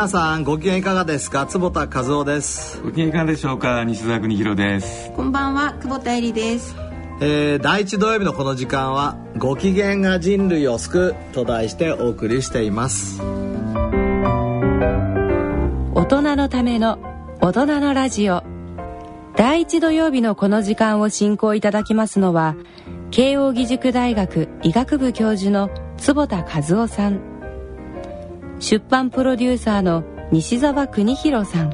皆さんご機嫌いかがですか？坪田和夫です。ご機嫌いかがでしょうか？西澤邦弘です。こんばんは久保田恵里です。えー、第一土曜日のこの時間は「ご機嫌が人類を救う」と題してお送りしています。大人のための大人のラジオ。第一土曜日のこの時間を進行いただきますのは慶應義塾大学医学部教授の坪田和夫さん出版プロデューサーの西澤邦弘さん。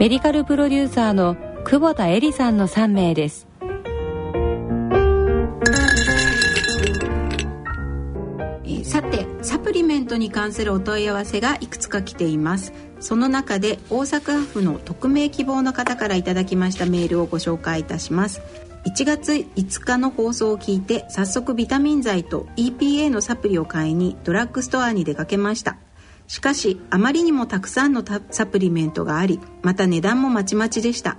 メディカルプロデューサーの久保田恵里さんの3名です。さてサプリメントに関するお問い合わせがいくつか来ています。その中で大阪府の匿名希望の方からいただきましたメールをご紹介いたします。1月5日の放送を聞いて早速ビタミン剤と EPA のサプリを買いにドラッグストアに出かけました。しかしあまりにもたくさんのサプリメントがありまた値段もまちまちでした。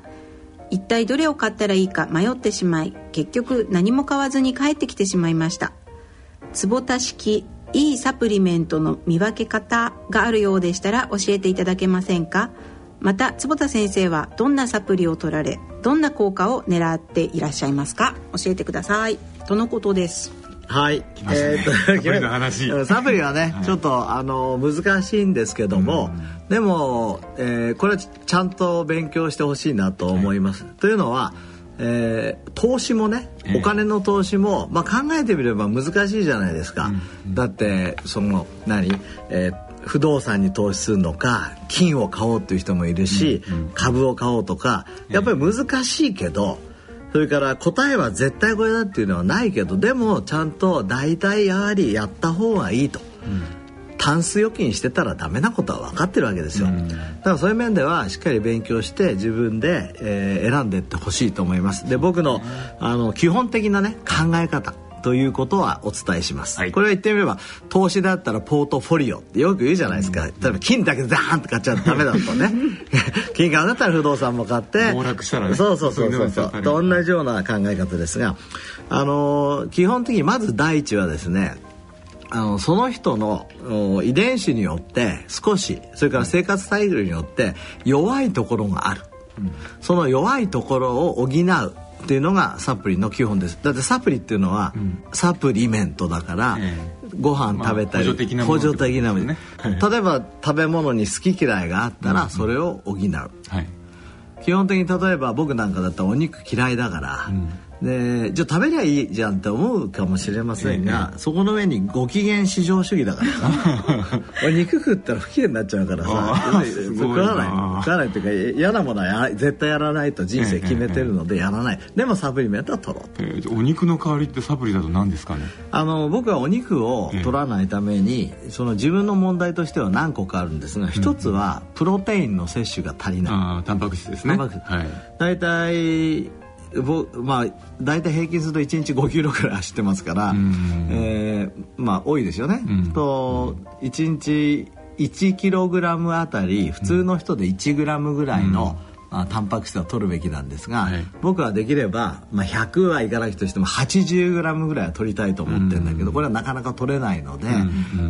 一体どれを買ったらいいか迷ってしまい結局何も買わずに帰ってきてしまいました。坪田式いいサプリメントの見分け方があるようでしたら教えていただけませんか？また坪田先生はどんなサプリを取られどんな効果を狙っていらっしゃいますか？教えてください。とのことです。はい、えー、とサプリの話。サプリはね、はい、ちょっとあの難しいんですけども、でも、えー、これはちゃんと勉強してほしいなと思います。はい、というのはえー、投資もねお金の投資も、まあ、考えてみれば難しいじゃないですか、うん、だってその何、えー不動産に投資するのか金を買おうっていう人もいるし、うんうん、株を買おうとかやっぱり難しいけど、それから答えは絶対これだっていうのはないけどでもちゃんと大体やはりやった方がいいと。うん。タンス預金してたらダメなことは分かってるわけですよ、だからそういう面ではしっかり勉強して自分で、えー、選んでいってほしいと思います。で僕のあの基本的なね考え方ということはお伝えします、はい、これは言ってみれば投資だったらポートフォリオってよく言うじゃないですか、例えば金だけでダーンと買っちゃダメだとね。金買うんだったら不動産も買って。暴落したらね。そうそうそうそうそう。と同じような考え方ですがあの基本的にまず第一はですねあのその人の遺伝子によって少しそれから生活スタイルによって弱いところがある、うん、その弱いところを補うっていうのがサプリの基本です。だってサプリっていうのは、サプリメントだから、えー、ご飯食べたり、まあ、補助的なもの。ね、例えば食べ物に好き嫌いがあったら、それを補う、はい、基本的に例えば僕なんかだったらお肉嫌いだから、うんでじゃあ食べりゃいいじゃんって思うかもしれませんが、ええ、そこの上にご機嫌至上主義だからさ。俺肉食ったら不機嫌になっちゃうからさ。食わない食わないっていうか嫌なものは絶対やらないと人生決めてるのでやらない、え、でもサプリメントは取ろうと、えー、お肉の代わりってサプリだと何ですかね？あの僕はお肉を取らないために、その自分の問題としては何個かあるんですが一つはプロテインの摂取が足りない、あタンパク質ですね。タンパク質、はい、大体まあ大体平均すると1日5キロくらい走ってますから、えー、まあ多いですよね。と1日1キログラムあたり普通の人で1グラムぐらいの、まあ、タンパク質は取るべきなんですが、はい、僕はできれば、まあ、100はいかないとしても80グラムぐらいは取りたいと思ってるんだけど、これはなかなか取れないので、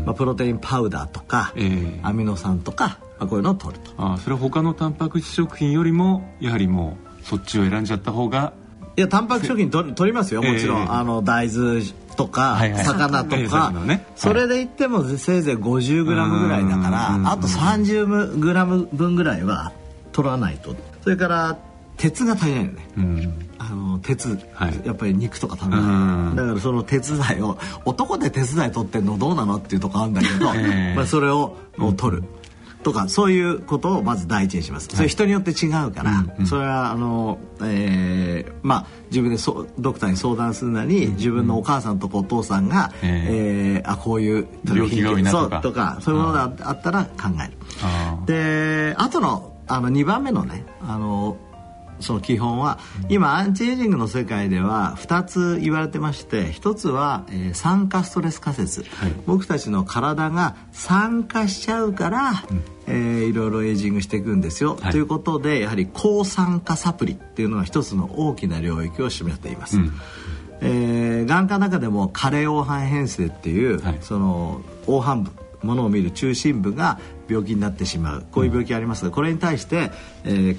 まあ、プロテインパウダーとか、えー、アミノ酸とか、まあ、こういうのを取ると。あそれは他のタンパク質食品よりもやはりもうそっちを選んじゃった方がいやタンパク食品と取りますよもちろん、えー、あの大豆とか、はいはい、魚とか、ね、それで言ってもせいぜい 50g ぐらいだからあと 30g 分ぐらいは取らないと。それから鉄が足りないよね、うん、あの鉄、はい、やっぱり肉とか食べない。だからその鉄剤を男で鉄剤取ってんのどうなのっていうとこあるんだけど、えー、まあ、それを、う取る。とかそういうことをまず第一にします、はい、それ人によって違うから、うんうん、それはあの、えー、まあ自分でそドクターに相談するなり、うん、自分のお母さんとかお父さんが、うん、えー、あこういう病気が多いなとか。とかそういうものがあったら考える。であとのあの2番目のねあのその基本は今アンチエイジングの世界では2つ言われてまして1つは、えー、酸化ストレス仮説、はい、僕たちの体が酸化しちゃうから、うん。えー、いろいろエイジングしていくんですよ、はい、ということでやはり抗酸化サプリっていうのは一つの大きな領域を占めています。うん。えー、眼科の中でも加齢黄斑変性っていう、はい、その黄斑部ものを見る中心部が病気になってしまう。こういう病気ありますがこれに対して、えー、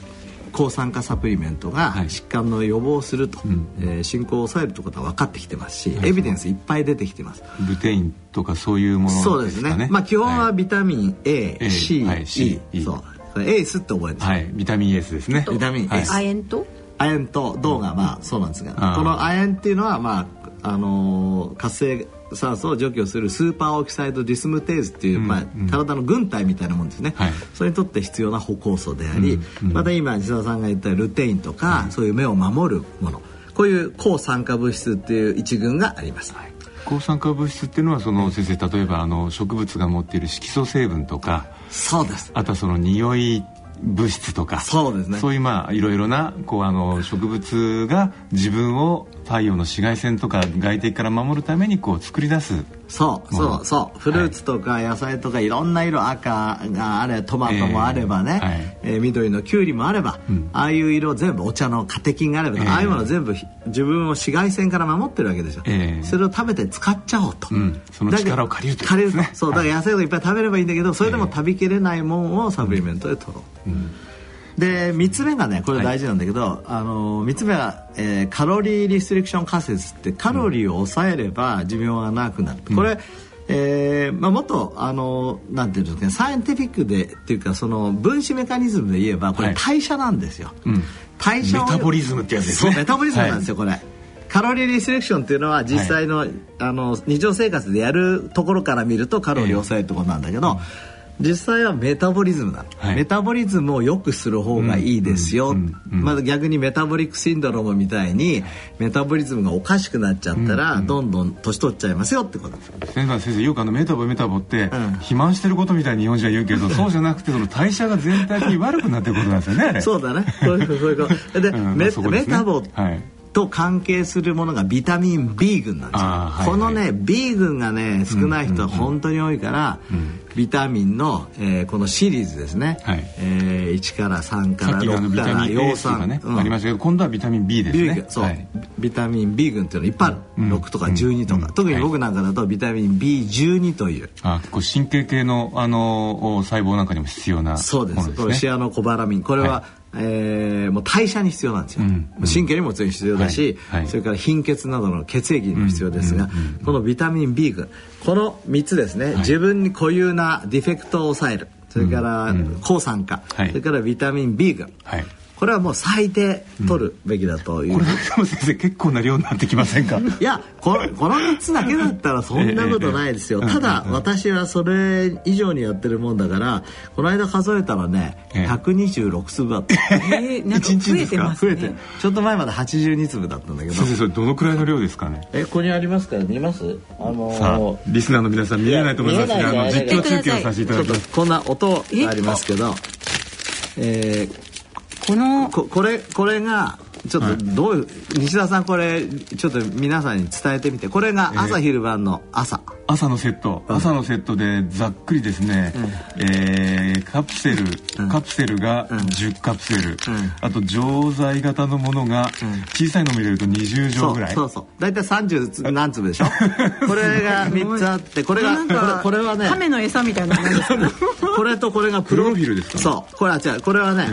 抗酸化サプリメントが疾患の予防すると、はい、えー、進行を抑えるということは分かってきてますし、エビデンスいっぱい出てきてます。ルテインとかそういうもの、ね、そうですね、まあ、基本はビタミン A、はい、C、はい、C、E そう。エースって覚えるんですはい。ビタミン S ですね。ビタミン S、亜鉛と？亜鉛と銅がまあそうなんですが、この亜鉛っていうのはまああのー、活性酸素を除去する superoxide dismutase っていう、うん、まあ、体の軍隊みたいなもんですね、はい、それにとって必要な補酵素であり、また今西田さんが言ったルテインとか、そういう目を守るもの。こういう抗酸化物質っていう一群があります。はい。抗酸化物質っていうのはその先生例えばあの植物が持っている色素成分とかそうです。あとはその匂い物質とかそうですね。そういうまあいろいろなこうあの植物が自分を太陽の紫外線とか外敵から守るためにこう作り出すそうそうそう。フルーツとか野菜とかいろんな色赤があれトマトもあればね、えーはい、えー、緑のきゅうりもあれば、うん、ああいう色全部お茶のカテキンがあれば、えー、ああいうもの全部自分を紫外線から守ってるわけですよ、えー、それを食べて使っちゃおうと、うん、その力を借りると、ね、借りるそうだから野菜をいっぱい食べればいいんだけどそれでも食べきれないもんをサプリメントで取ろう、うんで3つ目がねこれ大事なんだけど、はい、あの3つ目は、えー、カロリーリストリクション仮説ってカロリーを抑えれば寿命が長くなる、うん、これ、えーまあ、もっとあのなんていうんですかねサイエンティフィックでっていうかその分子メカニズムで言えばこれ代謝なんですよ、はいうん、代謝メタボリズムってやつですね。メタボリズムなんですよ、はい、これカロリーリスレクションっていうのは実際のはい、あの日常生活でやるところから見るとカロリーを抑えるところなんだけど、えー実際はメタボリズムなの、はい、メタボリズムを良くする方がいいですよ、まだ逆にメタボリックシンドロームみたいにメタボリズムがおかしくなっちゃったら、どんどん年取っちゃいますよってこと。先生先生よ。くあのメタボメタボって、うん、肥満してることみたいに日本人は言うけどそうじゃなくてその代謝が全体的に悪くなってることなんですよね。そうだね。そういうこと。で、うん、メメタボ、はいと関係するものがビタミン B 群なんですよ、はいはい、このね B 群がね少ない人は本当に多いから、うん。うんうんビタミンの、えー、このシリーズですね、はい。えー、1から3から6から葉酸、ねうん、ありましたけど今度はビタミン B ですね。そう、はい、ビタミン B 群っていうのいっぱいある、うん、6とか12とか、うん、特に僕なんかだとビタミン B12 という、あ結構神経系のあの細胞なんかにも必要な、ね、そうです。これシアノコバラミン。これは、はいえー、もう代謝に必要なんですよ、うん。うん、神経にも必要だし、はい。はい、それから貧血などの血液にも必要ですが、うんうんうん、このビタミン B 群この3つですね、はい、自分に固有なディフェクトを抑える。それから抗酸化、それからビタミン B 群、これはもう最低取るべきだという、うん、これ先生結構な量になってきませんか？いやこのこの3つだけだったらそんなことないですよ、ええ、ただ、私はそれ以上にやってるもんだからこの間数えたらね、ええ、126粒だった。えー、なんか増えてますね。増えて。ちょっと前まで82粒だったんだけど。先生それどのくらいの量ですかね？えここにありますか？ら見ます？あのー、さあリスナーの皆さん見えないと思いますが実況中継をさせていただきます。こんな音がありますけど。えーこのここれこれがちょっとどういう、はい、西田さんこれちょっと皆さんに伝えてみて。これが朝昼晩の朝、朝のセット、うん、朝のセットでざっくりですね、うん、えー、カプセル、うん、カプセルが10カプセル、あと錠剤型のものが小さいのも入れると20錠ぐらい。そうそう大体30何粒でしょ？これが3つあってこれがこれこれはね亀の餌みたいな これとこれがプロフィルですか、ね、そう。これは違う。これはね、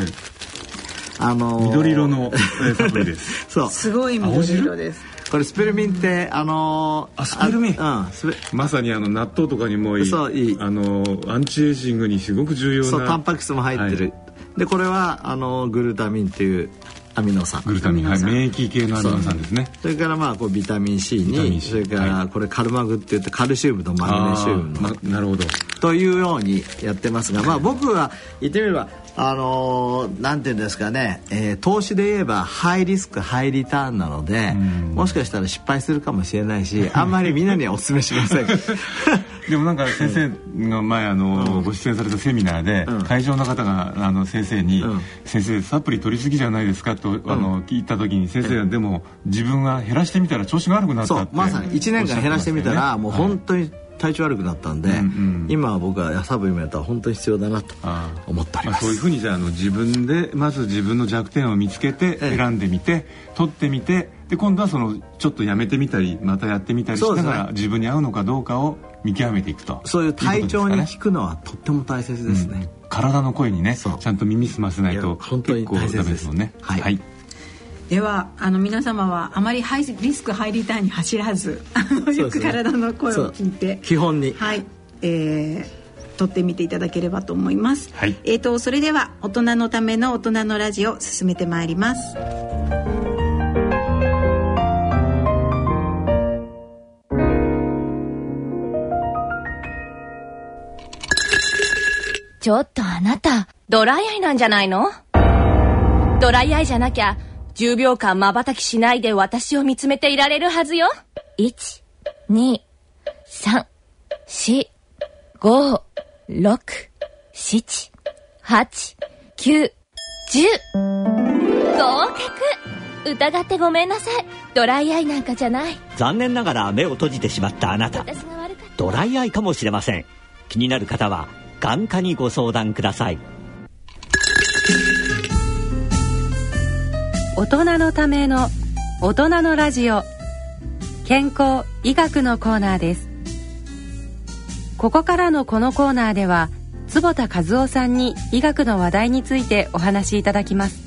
あのー、緑色の サプリです。そう。すごい緑色です。これスペルミンってあのー、あスペルミン？うんまさにあの納豆とかにもいいそういい。あのー、アンチエイジングにすごく重要なそうタンパク質も入ってる、はい、でこれはあのグルタミンっていうアミノ酸。グルタミンはい免疫系のアミノ酸ですね。それからまあこうビタミン C にそれからこれカルマグって言ってカルシウムとマグネシウムの、ま、なるほど。というようにやってますがまあ僕は言ってみればあのー、なんていうんですかね、えー、投資で言えばハイリスクハイリターンなのでもしかしたら失敗するかもしれないしあんまりみんなにはお勧めしません。でもなんか先生が前あの、ご出演されたセミナーで、会場の方があの先生に、先生サプリ取りすぎじゃないですかと、あの聞いた時に先生はでも自分が減らしてみたら調子が悪くなったってまさに1年間減らしてみたら、もう本当に体調悪くなったんで、うんうん、今は僕はサプリメントは本当に必要だなと思っております、まあ、そういうふうにじゃあの自分でまず自分の弱点を見つけて選んでみて、ええ、取ってみてで今度はそのちょっとやめてみたりまたやってみたりしながら、ね、自分に合うのかどうかを見極めていくと。そういう体調に効くのはとっても大切ですね、うん、体の声にねちゃんと耳澄ませないと本当に大切です。もんねはい、はいではあの皆様はあまりハイリスクハイリターンに走らずあのよく体の声を聞いて、基本に。はいえー、取ってみていただければと思います、はい、えーと、それでは大人のための大人のラジオ進めてまいります。ちょっとあなたドライアイなんじゃないの？ドライアイじゃなきゃ10秒間瞬きしないで私を見つめていられるはずよ。1、2、3、4、5、6、7、8、9、10。合格疑ってごめんなさい。ドライアイなんかじゃない。残念ながら目を閉じてしまったあなた。ドライアイかもしれません。気になる方は眼科にご相談ください。大人のための大人のラジオ。健康医学のコーナーです。ここからのこのコーナーでは坪田和夫さんに医学の話題についてお話しいただきます。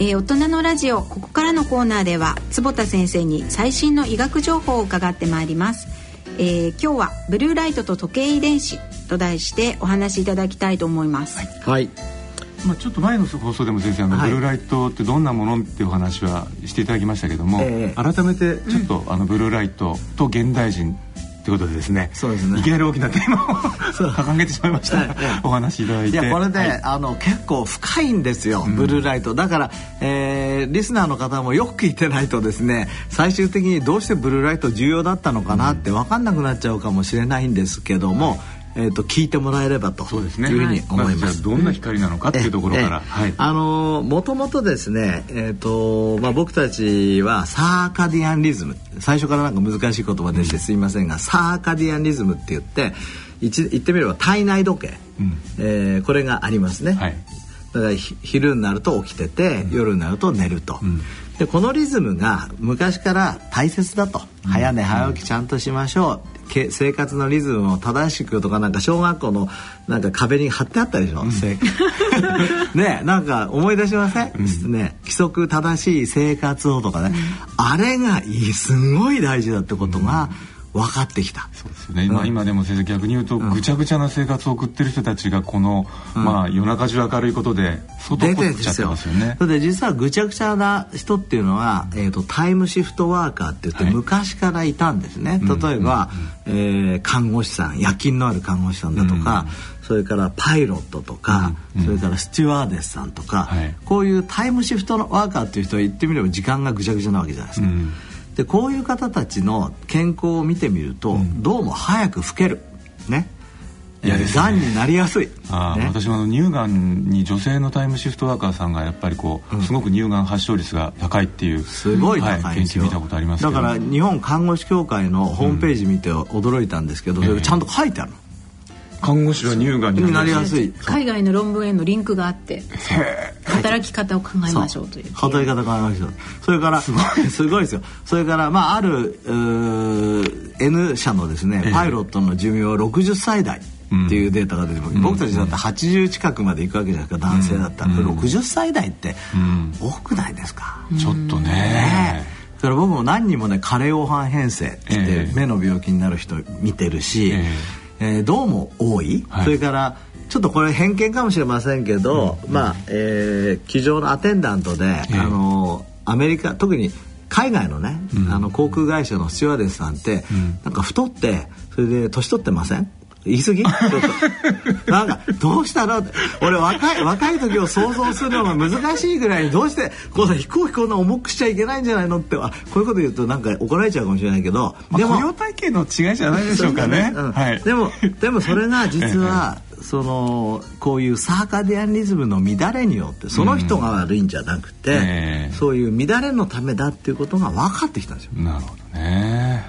えー、大人のラジオここからのコーナーでは坪田先生に最新の医学情報を伺ってまいります、えー、今日はブルーライトと時計遺伝子と題してお話しいただきたいと思います。はい。まあ、ちょっと前の放送でも先生あの、はい、ブルーライトってどんなものっていうお話はしていただきましたけども、えー、改めてちょっと、うん、あのブルーライトと現代人ということでですねそうですね。いきなり大きなテーマを掲げてしまいました、お話しいただいて。いやこれで、はい、あの結構深いんですよ、ブルーライト。だから、えー、リスナーの方もよく聞いてないとですね最終的にどうしてブルーライト重要だったのかなって分かんなくなっちゃうかもしれないんですけども、えーと、聞いてもらえればというふうに思います。どんな光なのかっていうところから、あのもともとですね、えーとまあ、僕たちはサーカディアンリズム最初からなんか難しい言葉でしてすいませんが、サーカディアンリズムって言って言ってみれば体内時計、うん、えー、これがありますね。はい、だから昼になると起きてて、うん、夜になると寝ると。うん。でこのリズムが昔から大切だと、早寝早起きちゃんとしましょう生活のリズムを正しくとかなんか小学校のなんか壁に貼ってあったでしょ、うん、ねなんか思い出しません、うん、ね規則正しい生活をとかね、うん、あれがいいすごい大事だってことが、分かってきた。そうですよね、今今でも先生逆に言うと、ぐちゃぐちゃな生活を送ってる人たちがこの、まあ夜中中明るいことで外っちゃってますよね。それで実はぐちゃぐちゃな人っていうのは、えーと、タイムシフトワーカーって言って昔からいたんですね、例えば、うえ看護師さん夜勤のある看護師さんだとか、それからパイロットとか、うん、それからスチュワーデスさんとか、はい、こういうタイムシフトのワーカーっていう人は言ってみれば時間がぐちゃぐちゃなわけじゃないですか。うんでこういう方たちの健康を見てみると、うん、どうも早く老ける。ね。いやがんになりやすい、あね、私も乳がんに女性のタイムシフトワーカーさんがやっぱりこう、うん、すごく乳がん発症率が高いっていうすごい高い、研究見たことありますだから日本看護師協会のホームページ見て驚いたんですけど、うん、ちゃんと書いてあるの、看護師は乳がんになりやすい。海外の論文へのリンクがあって働き方を考えましょうという。働き方を考えましょう。それからすごい。すごいですよ。それからまあある N 社のですねパイロットの寿命は60歳代っていうデータが出てうん、僕たちだって80近くまで行くわけじゃないですか。男性だったら、うん、60歳代って多くないですか、ちょっとね。ねだから僕も何人もね加齢黄斑変性って目の病気になる人見てるし、えーえー、どうも多い、はい、それからちょっとこれ偏見かもしれませんけど、うん、まあ、えー、机上のアテンダントで、うん、あのアメリカ特に海外のね、うん、あの航空会社のスチュワーデスさんって、うん、なんか太ってそれで年取ってません？言い過ぎ？なんかどうしたの？俺若い若い時を想像するのが難しいぐらいどうしてこんな飛行機こんな重くしちゃいけないんじゃないのってあこういうこと言うとなんか怒られちゃうかもしれないけど、まあ、でも雇用体系の違いじゃないでしょうかね。うん、はい、でもでもそれが実は そのこういうサーカディアンリズムの乱れによってその人が悪いんじゃなくて、うん。えー、そういう乱れのためだっていうことが分かってきたんですよ。なるほどね。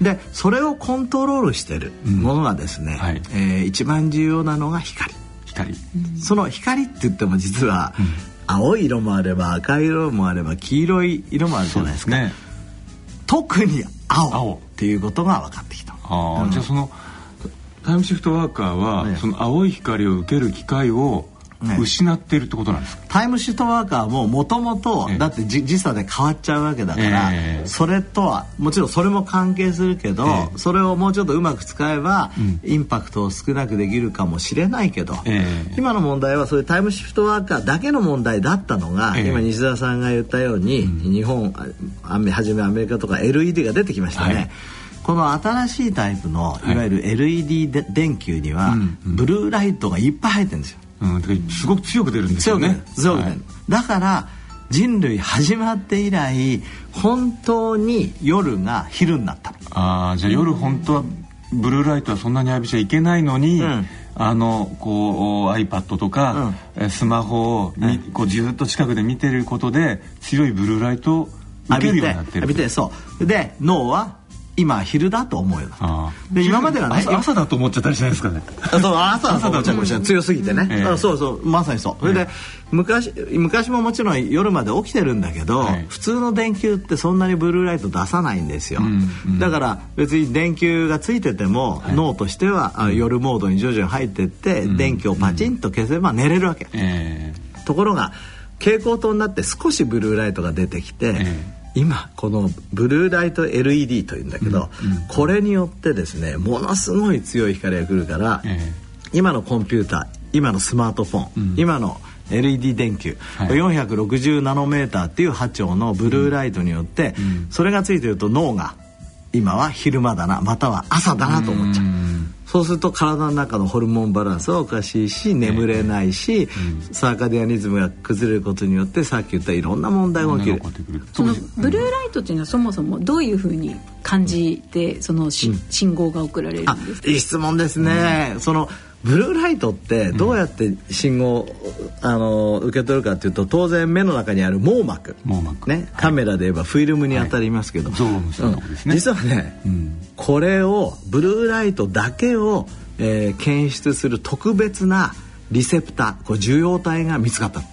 でそれをコントロールしてるものがですね、うんはい、えー、一番重要なのが光。光。その光って言っても実は、うん、青い色もあれば赤い色もあれば黄色い色もあるじゃないですか。すね、特に青っていうことが分かってきた。あうん、じゃあそのタイムシフトワーカーは、ね、その青い光を受ける機会を失っているってことなんですか、タイムシフトワーカーももともとだって時差で変わっちゃうわけだから、えー、それとはもちろんそれも関係するけど、えー、それをもうちょっとうまく使えば、うん、インパクトを少なくできるかもしれないけど、えー、今の問題はそういうタイムシフトワーカーだけの問題だったのが、今西澤さんが言ったように、うん、日本はじめアメリカとか LED が出てきましたね。はいこの新しいタイプのい。わゆる LED で、電球には、ブルーライトがいっぱい入ってるんですよ。うん、すごく強く出るんですよね。強く出る。はい、だから人類始まって以来本当に夜が昼になった。ああじゃあ夜本当はブルーライトはそんなに浴びちゃいけないのに、うん、あのこう iPad とか、うん、スマホを、うん、こうずっと近くで見てることで強いブルーライトを受けるようになってる浴びてそう。で脳は今昼だと思うよ。で今まではね朝だと思っちゃったりしないですかね。そう朝だと思っちゃう。かもしれない強すぎてね、えー、そうそうまさにそう。それで、昔昔ももちろん夜まで起きてるんだけど、はい、普通の電球ってそんなにブルーライト出さないんですよ、うんうん、だから別に電球がついてても、はい、脳としては、うん、夜モードに徐々に入ってって、うん、電気をパチンと消せば寝れるわけ、えー、ところが蛍光灯になって少しブルーライトが出てきて、えー今このブルーライト LED というんだけど、うんうん、これによってですねものすごい強い光が来るから、えー、今のコンピューター今のスマートフォン、うん、今の LED 電球、はい、460ナノメーターっていう波長のブルーライトによって、うん、それがついてると脳が今は昼間だなまたは朝だなと思っちゃう。そうすると体の中のホルモンバランスはおかしいし眠れないし、サーカディアニズムが崩れることによってさっき言ったいろんな問題が起きる。そのブルーライトっていうのはそもそもどういうふうに感じてそのし、信号が送られるんですか？いい質問ですね。そのブルーライトってどうやって信号、あの受け取るかというと当然目の中にある網膜。網膜、ね、カメラで言えばフィルムに当たりますけど、実はね、うん、これをブルーライトだけを、えー、検出する特別なリセプターこれ受容体が見つかったの。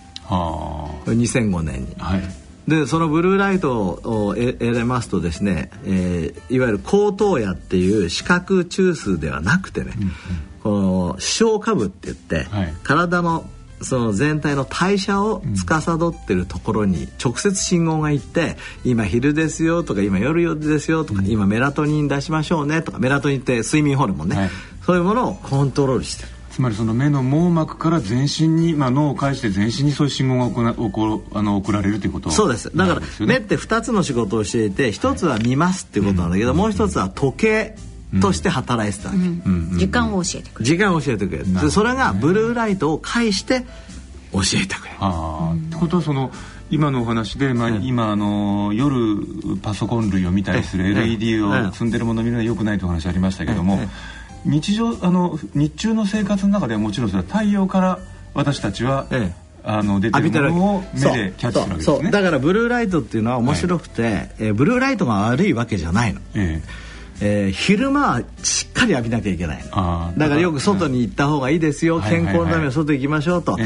2005年に。はい。でそのブルーライトを得れますとですね、えー、いわゆる高等野っていう視覚中枢ではなくてね、うんうん、この視床下部って言って、はい、体のその全体の代謝を司ってるところに直接信号がいって、うん、今昼ですよとか今夜ですよとか、うん、今メラトニン出しましょうねとかメラトニンって睡眠ホルモンね、はい、そういうものをコントロールしてる。つまりその目の網膜から全身に、まあ、脳を介して全身にそういう信号が送らあの送られるということそうです。だから、ね、目って2つの仕事をしていて1つは見ますっていうことなんだけど、はい、もう1つは時計として働いてたわけ、時間を教えてくれる。時間を教えてくれる。それがブルーライトを介して教えてくれる。ああってことはその今のお話で、まあ、今あの夜パソコン類を見たりする LED を積んでるものを見るのはよくないという話ありましたけども日常あの日中の生活の中ではもちろんそれは太陽から私たちは、あの出てるものを目でキャッチするわけですね。だからブルーライトっていうのは面白くて、はい、えー、ブルーライトが悪いわけじゃないの、えええー、昼間はしっかり浴びなきゃいけないだからよく外に行った方がいいですよ、健康のために外行きましょうと、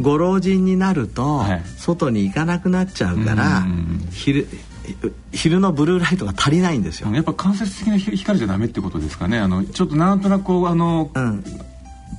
ご老人になると、外に行かなくなっちゃうから、昼昼のブルーライトが足りないんですよ。やっぱ間接的な光じゃダメってことですかね。あのちょっとなんとなくこうあの、うん、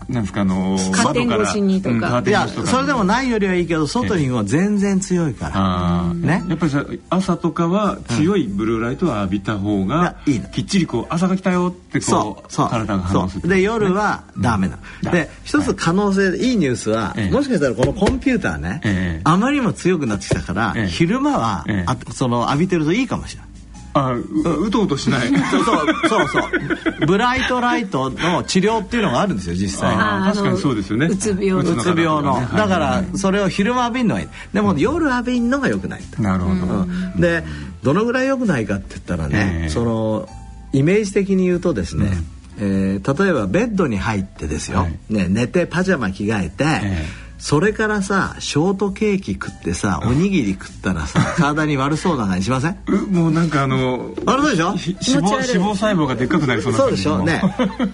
なんですかあのカーテン越しにとか、うん、いやそれでもないよりはいいけど外には全然強いから、ね、やっぱりさ朝とかは強いブルーライトを浴びた方が、いいきっちりこう朝が来たよってこう体が反応するで夜はダメな、うん、で一つ可能性でいいニュースは、もしかしたらこのコンピューターね、あまりにも強くなってきたから、昼間は、あその浴びてるといいかもしれないあうとうとしない。そうそうそうそう。ブライトライトの治療っていうのがあるんですよ実際あ確かにそうですよね。うつ病の。うつ病の。だからそれを昼間浴びるのがいい。でも夜浴びるのがよくないなるほど、うん。でどのぐらい良くないかって言ったらね、ええ。そのイメージ的に言うとですね、えー例えばベッドに入ってですよ、はい。ね、寝てパジャマ着替えて、えそれからさショートケーキ食ってさおにぎり食ったらさ 体に悪そうな感じしません？うもうなんかあの悪そうでしょ？ひ脂肪脂肪細胞がでっかくなりそうなそう感じもでしょ？ね。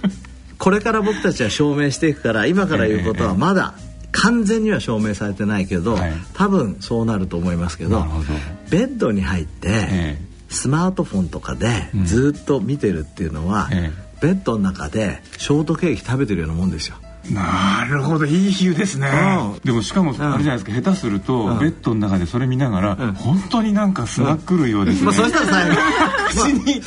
これから僕たちは証明していくから今から言うことはまだ完全には証明されてないけど、はい。多分そうなると思いますけどベッドに入って、えスマートフォンとかでうん。ずっと見てるっていうのは、え。ベッドの中でショートケーキ食べてるようなもんですよ。なるほどいい比喩ですね、うん。でもしかもあれじゃないですか、下手すると、うん。ベッドの中でそれ見ながら、ん。本当になんかスナック類をですね、まあ、そしたら最後口に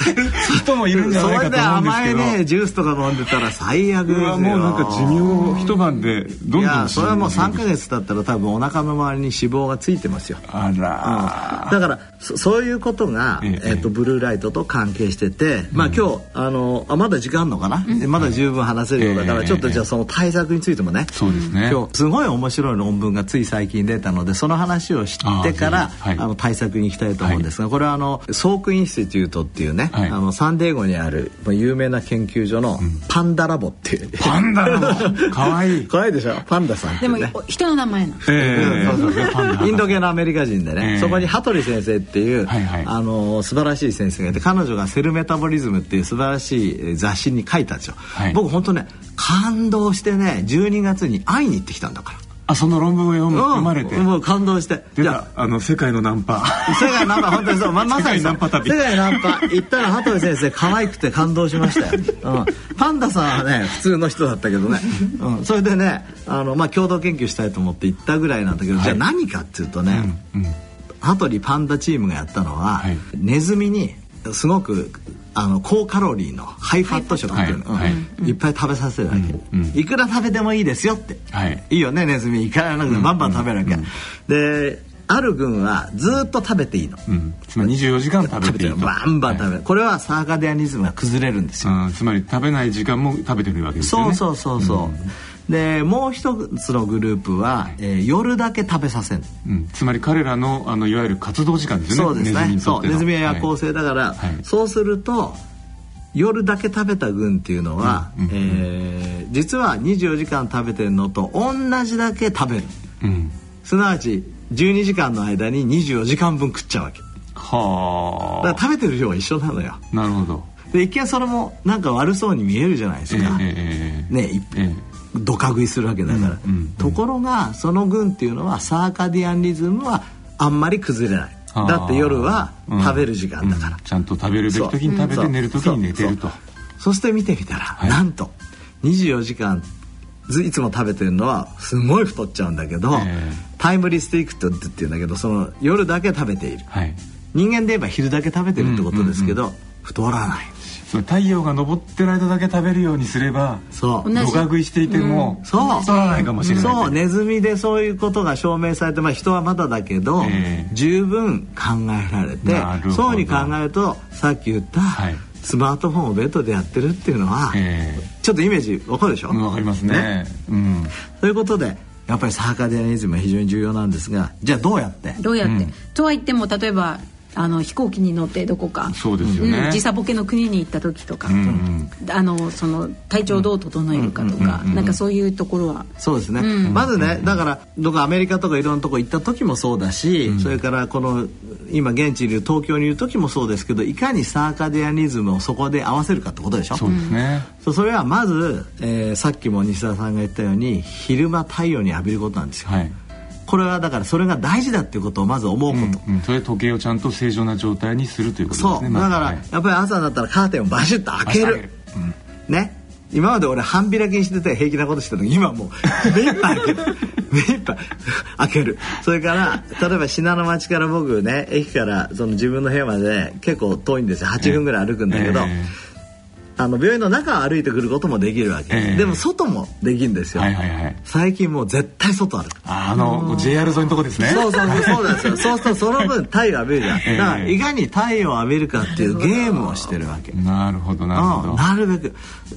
人もいるんじゃないかと思うんです甘いけどねジュースとか飲んでたら最悪ですよ。もうなんか寿命を一晩でどんどんいやそれはもう3ヶ月月経ったら多分お腹の周りに脂肪がついてますよ。あら、だからそそういうことが、ええ。えっとブルーライトと関係してて、まあ今日あのあまだ時間あんのかな、まだ十分話せるようだから、ええ。ちょっとじゃあその対策についてもね。そうですね。今日すごい面白い論文がつい最近出たのでその話を知ってからあ、の対策に行きたいと思うんですが、これはあの Salk Institute っていうね、はい。あのサンディエゴにあるまあ有名な研究所のパンダラボっていう、パンダラボ。かわいい。可愛いでしょ？パンダさんでも人の名前なの。インド系のアメリカ人でね、ええ。そこに羽鳥先生っていう、はいはい。あの素晴らしい先生がいて彼女が「セルメタボリズム」っていう素晴らしいえー雑誌に書いたんですよ、はい。僕本当ね感動してね12月に会いに行ってきたんだから。あその論文を読む、読まれて。うんもう感動して。出じゃたあの世界のナンパ。あ世界ナンパ本当にそう。ままさに世界ナンパ旅。世界ナンパ。行ったら羽鳥先生可愛くて感動しましたよ、うん、パンダさんはね普通の人だったけどね、うん、それでねあの、まあ、共同研究したいと思って行ったぐらいなんだけど、じゃあ何かっていうとね、うん羽鳥パンダチームがやったのは、はい。ネズミにすごくあの高カロリーのハイファット食っていうの、はい。はい。うん。い。っぱい食べさせるわけ、うん。うん。いくら食べてもいいですよって、はい。いいよねネズミ。いくらなくてバンバン食べなきゃ、である群はずっと食べていいの、うん。つまり24時間食べていいと。バンバン食べる、これはサーカディアニズムが崩れるんですよ、うん。つまり食べない時間も食べてるわけですよね。そうそうそうそう、でもう一つのグループは、えー夜だけ食べさせるうん、つまり彼らのあのいわゆる活動時間ですよね。そうですね。そう。ネズミは夜行性だから、はい。そうすると夜だけ食べた群っていうのは、うんうんえー実は24時間食べてるのと同じだけ食べる。うん。すなわち12時間の間に24時間分食っちゃうわけ。だはから食べてる量は一緒なのよ。あなるほど。で一見それもなんか悪そうに見えるじゃないですか、ええええねドカ食いするわけだから、うんうんうん。ところがその群っていうのはサーカディアンリズムはあんまり崩れない。はあだって夜は食べる時間だから、うん。ちゃんと食べるべき時に食べて寝る時に寝てると。そして見てみたら、い。なんと24時間ずいつも食べてるのはすごい太っちゃうんだけど、ええ。タイムリスティックトって言うんだけどその夜だけ食べている。はい。人間で言えば昼だけ食べてるってことですけど、うん。太らないその太陽が昇ってる間だけ食べるようにすればそう。同じドカ食いしていてもそう。太らないかもしれない。そう。ネズミでそういうことが証明されて、まあ、人はまだだけど、ええ。十分考えられてそうに考えるとさっき言った、はい。スマートフォンをベッドでやってるっていうのは、えちょっとイメージわかるでしょ、えわかりますね。うん。ということでやっぱりサーカディアニズムは非常に重要なんですがじゃあどうやって？どうやって、うん。とは言っても例えばあの飛行機に乗ってどこか。そうですようん。ね時差ボケの国に行った時とか、うんあのその体調をどう整えるかとか、なんかそういうところは。そうですね、うん。まずねだからどこアメリカとかいろんなとこ行った時もそうだし、それからこの今現地にいる東京にいる時もそうですけどいかにサーカディアニズムをそこで合わせるかってことでしょ？そうですね。そうそれはまず、えーさっきも西田さんが言ったように昼間太陽に浴びることなんですよ、はいこれはだからそれが大事だっていうことをまず思うこと、うんうん。それで時計をちゃんと正常な状態にするということそうですね。まずはいだからやっぱり朝になったらカーテンをバシッと開ける。開ける。ね。今まで俺半開きにしてて平気なことしてたのに今もう 目いっぱい開ける。目いっぱい開ける。それから例えば信濃町から僕ね駅からその自分の部屋まで結構遠いんですよ。8分ぐらい歩くんだけど、えあの病院の中を歩いてくることもできるわけ、ええ。でも外もできるんですよ、はいはいはい。最近もう絶対外歩くああの JR 沿いのとこですね。そうそうそうそうなんですよ。そうするとその分太陽浴びるじゃん、ええ。だからいかに太陽を浴びるかっていうゲームをしてるわけ。なるほどなるほど。うん。なるべく。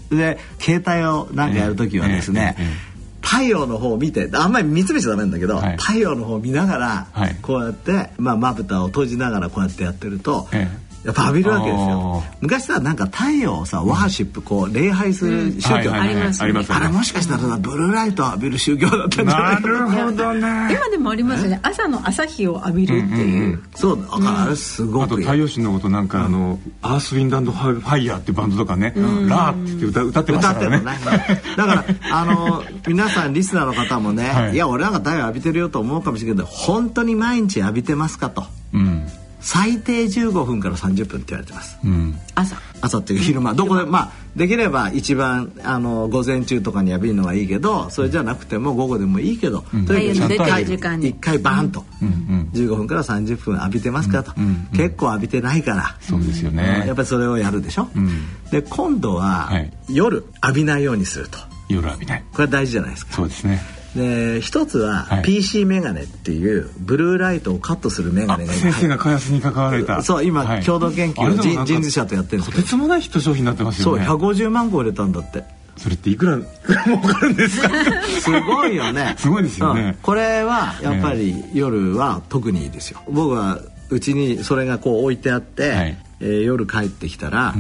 で携帯をなんかやる時はですね、ええええ太陽の方を見てあんまり見つめちゃダメなんだけど、はい。太陽の方を見ながら、はい。こうやってまあまぶたを閉じながらこうやってやってると、えやっぱ浴びるわけですあよー。昔さなんか太陽をさワーシップこう礼拝する宗教、はいはいはいありますね。ありますあれもしかしたらさブルーライトを浴びる宗教だったんじゃなないかるほどね。今でもありますよね。朝の朝日を浴びるっていう,、そうだからあれすごあとくいい太陽神のことなんかあのアースウィンドアンドファイヤーっていうバンドとかね。ラーって歌歌ってまし歌ってるたからね。だからあの皆さんリスナーの方もね、はい。い、や俺なんか太陽浴びてるよと思うかもしれないけど本当に毎日浴びてますかと。うん最低15分から30分って言われてます。うん。朝。朝っていうか昼間。どこでまあできれば一番あの午前中とかに浴びるのがいいけどそれじゃなくても午後でもいいけど、とにかく太陽の出て一回る時間に。一回バーンと。うんうん。15分から30分浴びてますかと、うんうん結構浴びてないから、そうですようん。ねやっぱりそれをやるでしょ、うん。で今度は、はい。夜浴びないようにすると。夜浴びない。これ大事じゃないですか。そうですねで一つははい。PC メガネっていうブルーライトをカットするメガあネが先生が開発に関わられた。そう今、はい。共同研究を人人事社とやってるんですとけどてつもないヒット商品になってますそうよね150万個売れたんだって。それっていくら儲かるんですか？すごいよね。すごいですよね。うん。これはやっぱり夜は特にいいですよ。僕はうちにそれがこう置いてあって、はい。えー夜帰ってきたら、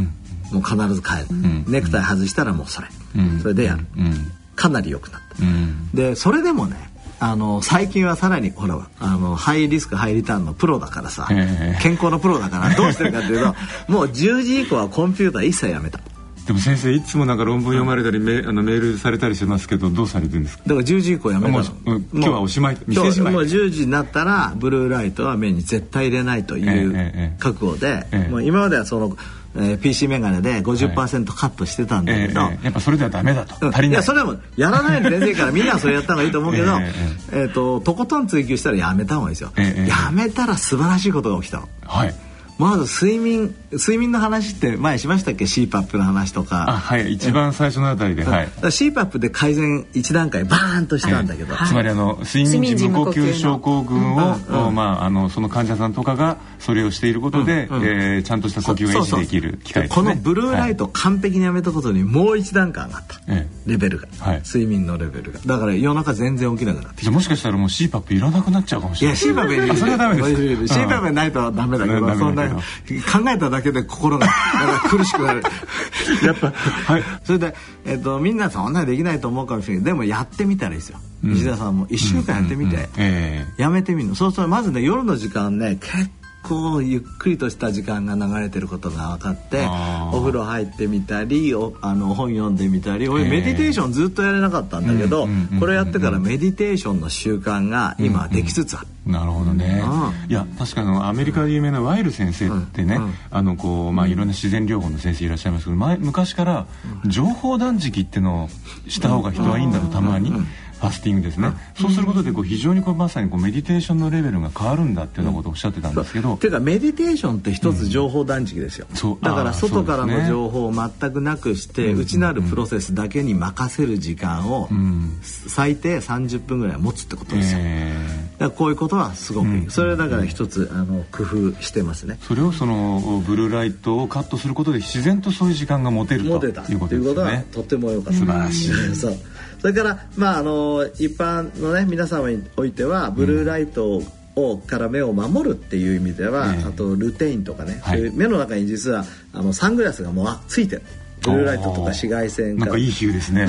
もう必ず帰る、ん。ネクタイ外したらもうそれ、うん。それでやる、うんかなり良くなった。うん。でそれでもねあの最近はさらにほらあのハイリスクハイリターンのプロだからさ、ええ。健康のプロだからどうしてるかっていうと もう10時以降はコンピューター一切やめた。でも先生いつもなんか論文読まれたりメあのメールされたりしてますけどどうされてるんですか？だから10時以降やめたの。今日はおしまい今店じまい。日もう10時になったらブルーライトは目に絶対入れないというえ。覚悟で、ええ。もう今まではその、えー PC メガネで50%カットしてたんだえけど、ええやっぱそれではダメだと。うん。足りない。やそれもやらないで全然いいからみんなはそれやった方がいいと思うけど、ええーととことん追求したらやめた方がいいですよ、ええやめたら素晴らしいことが起きたの。はいまず睡眠睡眠の話って前しましたっけ？CPAP の話とか。あはい。一番最初のあたりではい。CPAP で改善1段階バーンとしたんだけど、つまりあの睡眠時無呼吸症候群を、まああのその患者さんとかがそれをしていることで、うんうん。えーちゃんとした呼吸が維持できる機械ですね。このブルーライトを完璧にやめたことにもう一段階上がった、えレベルが、はい。睡眠のレベルが。だから夜中全然起きなくなってきじゃあもしかしたらもう CPAP いらなくなっちゃうかもしい。やれない。CPAP あそれはダメです。か。CPAP ないとダメだけどそんな考えただけで心が苦しくなる。やっぱはい。それで、えっとみんなそんなにできないと思うかもしれない。けどでもやってみたらいいですよ、うん。石田さんも1週間やってみて、やめてみるの。そうするとまずね夜の時間ね結構ゆっくりとした時間が流れてることが分かってお風呂入ってみたりおあの本読んでみたり俺えー。メディテーションずっとやれなかったんだけど、うんうんうんうんこれやってからメディテーションの習慣が今できつつある、えなるほどね。う。いや確かのアメリカで有名なワイル先生ってね、うん。うん。あのこうまあいろんな自然療法の先生いらっしゃいますけど前昔から情報断食ってのをした方が人はいいんだとたまに。ファスティングですね、そうすることでこう非常にこうまさにこうメディテーションのレベルが変わるんだっていうようなことをおっしゃってたんですけど、っていうかメディテーションって一つ情報断食ですよ、そう。だから外からの情報を全くなくして内なるプロセスだけに任せる時間をん。最低30分ぐらい持つってことですよ、えだからこういうことはすごくいい、うん。それだから一つあの工夫してますね。ーそれをそのブルーライトをカットすることで自然とそういう時間が持てるといいううことですよね。ことはとっても良かった。素晴らしい それからまああの一般のね皆様においてはブルーライトをから目を守るっていう意味では、ええ。あとルテインとかね、はい。そういう目の中に実はあのサングラスがもうあついてる。ブルーライトとか紫外線から。なんかいい比喩ですね。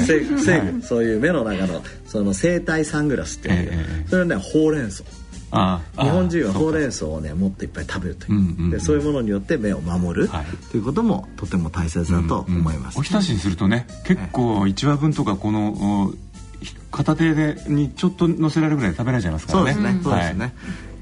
そういう目の中のその生体サングラスっていうそれはねほうれん草日本人はほうれんん草をねもっといっぱい食べるという、うんうんうん。でそういうものによって目を守る、はい。ということもとても大切だと思います、おひたしにするとね結構1話分とかこのお片手でにちょっと乗せられるぐらい食べられちゃいますからね。そうですね、そうですね、はい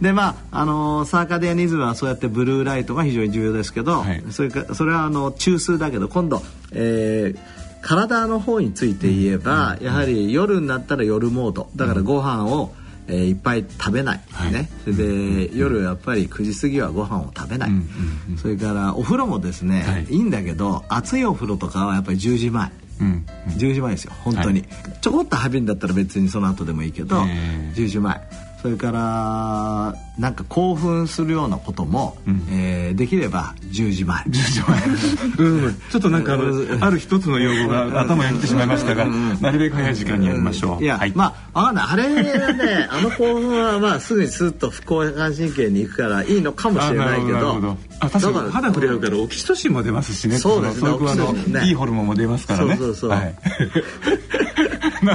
でまああのーサーカディアニズムはそうやってブルーライトが非常に重要ですけど、はい。それかそれはあの中枢だけど今度、えー体の方について言えば、やはり夜になったら夜モード。だからご飯を、えーいっぱい食べない、ね。それで夜やっぱり9時過ぎはご飯を食べない、それからお風呂もですね、はい。い、いんだけど暑いお風呂とかはやっぱり10時前。うん10時前ですよ本当に、ちょこっと浴びるんだったら別にその後でもいいけど、え10時前それからなんか興奮するようなことも、えーできれば10時前。10時前。うん。ちょっとなんかある一つの用語が頭に来てしまいましたがなるべく早い時間にやりましょう。いや、はい。まあわかんない。あれはね あの興奮はまあすぐにスッと副交感神経に行くからいいのかもしれないけど。あ確かにだから肌触れ合うからオキシトシンも出ますしね。そうですねそういねのいいホルモンも出ますからね。そうそうそう。はい。ま あ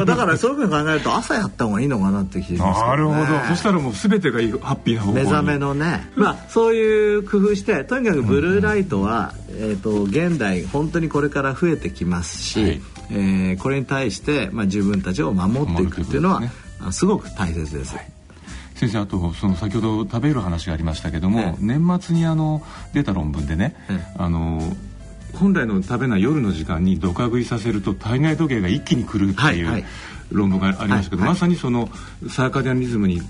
だからそういうふうに考えると朝やった方がいいのかなって気がしますね、なるほど。そしたらもう全てがいいハッピーな方向に。目覚めのね、まあ、そういう工夫してとにかくブルーライトは、えー、と現代本当にこれから増えてきますし、はい。えーこれに対して、まあ、自分たちを守っていくっていうのは守るということあすごく大切です。先生あとその先ほど食べる話がありましたけども、ええ。年末にあの出た論文でね、ええ。あの本来の食べない夜の時間にドカ食いさせると体内時計が一気に狂うっていう、はいはい。論文がありましたけど、はいはい。まさにそのサーカディアンリズムに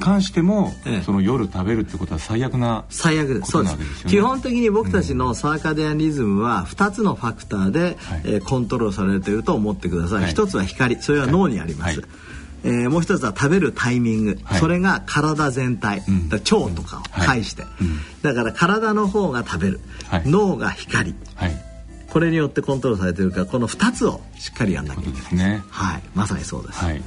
関しても、ええ。その夜食べるってことは最悪な最悪。ですね。基本的に僕たちのサーカディアンリズムは2つのファクターで、はい。えーコントロールされていると思ってください、はい。一つは光。それは脳にあります、はいえーもう一つは食べるタイミング、はい。それが体全体、ん。だから腸とかをはい。介して、だから体の方が食べる、はい。脳が光。はい。これによってコントロールされているからこの2つをしっかりやんなきゃいけない。ですね。はい。まさにそうです、はい。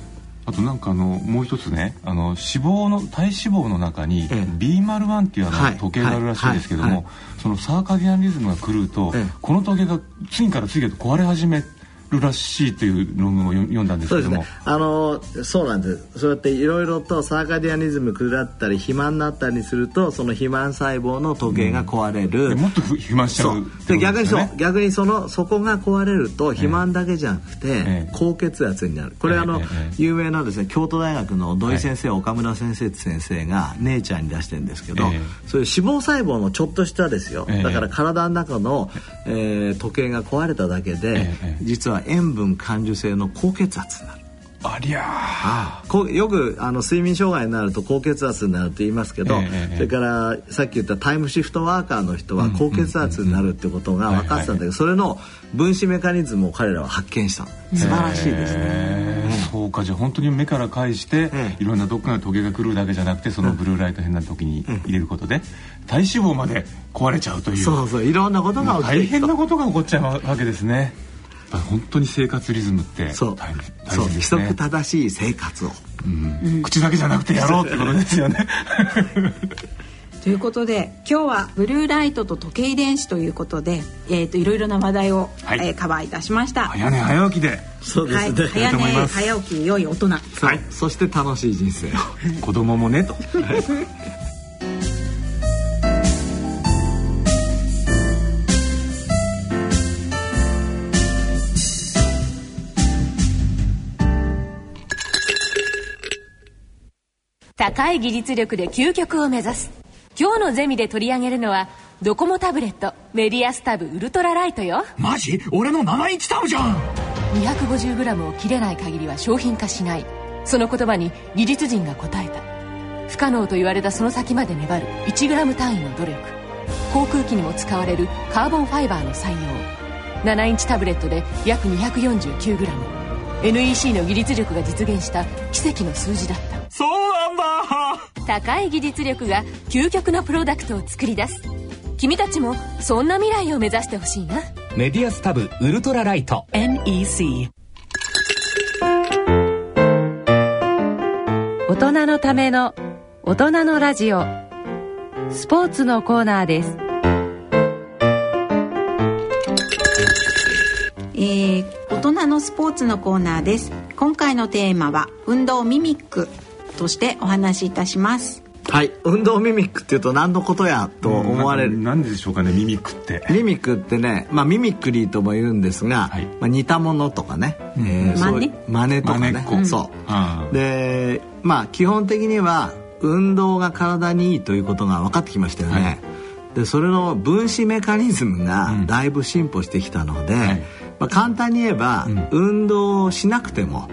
あとなんかあのもう一つねあの脂肪の体脂肪の中にええ。B01 っていうあの、はい。時計があるらしいですけども、はい。はい。そのサーカディアンリズムが狂うと、ええ。この時計が次から次へと壊れ始めるらしいという論文を読読んだんですけども。そうですね。あのそうなんです。そうやっていろいろとサーカディアニズム下ったり肥満になったりするとその肥満細胞の時計が壊れる。でもっとふ肥満しちゃそう。うってことで逆にそう、逆にそのそこが壊れると肥満だけじゃなくて、ええ。高血圧になる。これ、ええあの、ええ。有名なですね京都大学の土井先生、岡村先生って先生が「ネイチャー」に出してるんですけど、ええ。そういう脂肪細胞のちょっとしたですよ、ええ。だから体の中の、えー時計が壊れただけで、ええ実は塩分感受性の高血圧になる。ありゃー。こうよくあの睡眠障害になると高血圧になるって言いますけど、ええええそれからさっき言ったタイムシフトワーカーの人は高血圧になるってことが分かってたんだけどそれの分子メカニズムを彼らは発見したの。素晴らしいですね。そうかじゃあ本当に目から返して、ええいろんなどっかの時計が狂うだけじゃなくてそのブルーライト変な時に入れることで、体脂肪まで壊れちゃうという。そうそういろんなことが起きて大変なことが起こっちゃうわけですね。本当に生活リズムってそう。大大そう。規変ね則正しい生活を。うん。口だけじゃなくてやろうってことですよね ということで今日はブルーライトと時計遺伝子ということで、えー、といろいろな話題を、はい。えーカバーいたしました。早寝早起きで。そうですね、はい、早寝早起き良い大人。そう。そして楽しい人生を。子供もねと。高い技術力で究極を目指す今日のゼミで取り上げるのはドコモタブレットメディアスタブウルトラライトよ。マジ？俺の7インチタブじゃん 250g を切れない限りは商品化しない。その言葉に技術陣が答えた。不可能と言われたその先まで粘る。1g 単位の努力。航空機にも使われるカーボンファイバーの採用。7インチタブレットで約 249g NEC の技術力が実現した奇跡の数字だった。そうなんだ。高い技術力が究極のプロダクトを作り出す。君たちもそんな未来を目指してほしいな。メディアスタブウルトラライト。NEC 大人のための大人のラジオ。スポーツのコーナーですー大人のスポーツのコーナーです。今回のテーマは運動ミミックとしてお話しいたします。はい。運動ミミックっていうと何のことやと思われる。何でしょうかねミミックって。ミミックってね、まあ、ミミックリーとも言うんですが、はい。まあ、似たものとかね、えーそういう真似とかね。う。ああでまあ基本的には運動が体にいいということが分かってきましたよね、はい。でそれの分子メカニズムがだいぶ進歩してきたので、はいまあ、簡単に言えば、運動をしなくても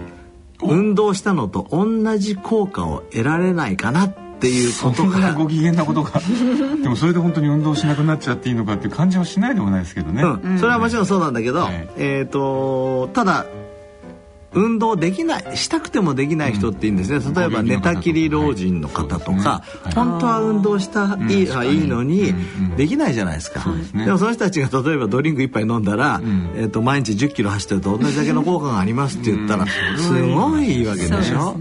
運動したのと同じ効果を得られないかなっていうことが。ご機嫌なことが。でもそれで本当に運動しなくなっちゃっていいのかっていう感じはしないでもないですけどね、うん、それはもちろんそうなんだけど、はいえっ、とただ運動できないしたくてもできない人っていいんですね、例えば寝たきり老人の方とか、はいそうですねはい。本当は運動したいい,、うん。いいのに、できないじゃないですか。でもその人たちが例えばドリンク一杯飲んだら、ん。えー、と毎日1 0キロ走ってると同じだけの効果がありますって言ったら、すごいいいわけでしょ？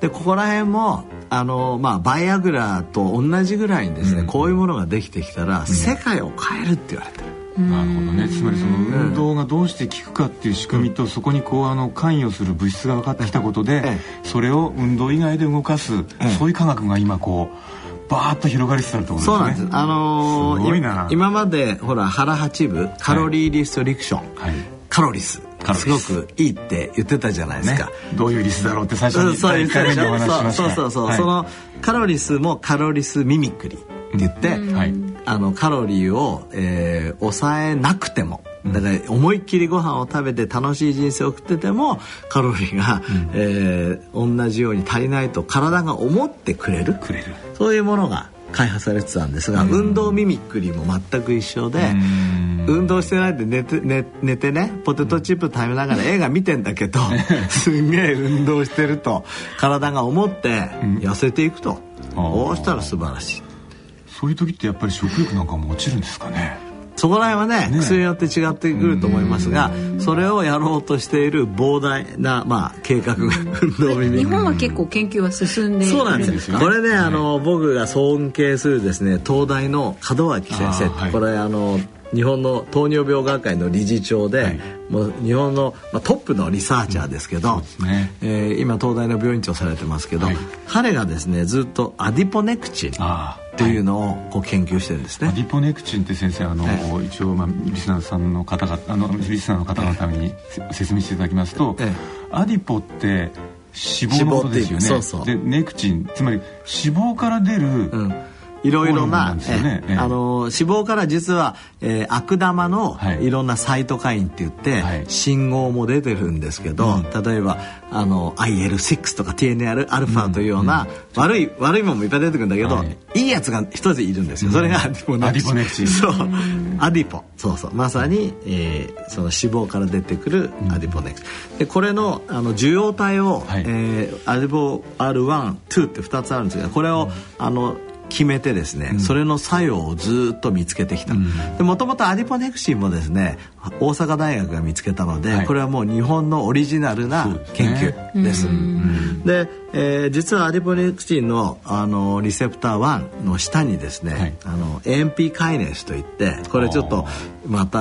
ででここら辺もあの、まあ、バイアグラと同じぐらいにですね、こういうものができてきたら、世界を変えるって言われてる。なるほどね。つまりその運動がどうして効くかっていう仕組みと、そこにこうあの関与する物質が分かってきたことで、えそれを運動以外で動かす、そういう科学が今こうバーッと広がりつつあるとですね。そうなんです。あのー今までほら腹八分カロリーリストリクション、はい。カロリス。すごくいいって言ってたじゃないですね。か。どういうリスだろうって最初うんに第1回目でお話ししましたそうそうそう、はい。そのカロリスもカロリスミミクリって言って、はい。あのカロリーを、えー抑えなくても。だから思いっきりご飯を食べて楽しい人生を送っててもカロリーが、えー同じように足りないと体が思ってくれる。くれる。そういうものが開発されてたんですが、運動ミミクリも全く一緒で、運動してないで寝て寝寝てねポテトチップ食べながら映画見てんだけど すんげえ運動してると体が思って痩せていくと、そうしたら素晴らしいそういう時ってやっぱり食欲なんかも落ちるんですかね。そこら辺はねね薬によって違ってくると思いますがそれをやろうとしている膨大な、まあ、計画が日本は結構研究は進んでいるそうなんですよ。これね、あの僕が尊敬するですね東大の門脇先生、はい。これあの日本の糖尿病学会の理事長で、はい。もう日本の、まあ、トップのリサーチャーですけど、すね。えー今東大の病院長されてますけど、はい。彼がですねずっとアディポネクチンあっていうのをこう研究してるんですね。アディポネクチンって先生あの、え一応、まあ、リスナーさんの方々あのリスナーの方のためにせ説明していただきますと、ええ。アディポって脂肪のことですよね。でネクチンつまり脂肪から出る、うんいろいろなね。えあの脂肪から実は、えー悪玉のはい。いろんなサイトカインって言って、はい。信号も出てるんですけど、例えばあの IL6 とか TNR というような、悪い悪いものもいっぱい出てくるんだけど、はい。い、いやつが一ついるんですよ、それがアディポネクチ。ンアディポネクチ。ンそう。アディポ。そうそう。まさに、えーその脂肪から出てくるアディポネクチ。ンでこれのあの受容体を、はい。えーアディポ R12 って2つあるんですがこれを、あの決めてですね、それの作用をずっと見つけてきた。もともとアディポネクシンもですね大阪大学が見つけたので、はい。これはもう日本のオリジナルな研ね。究です。で、えー実はアディポネクチンのあのリセプター1の下にですね、はい。あの AMP カイネスといってこれちょっとまた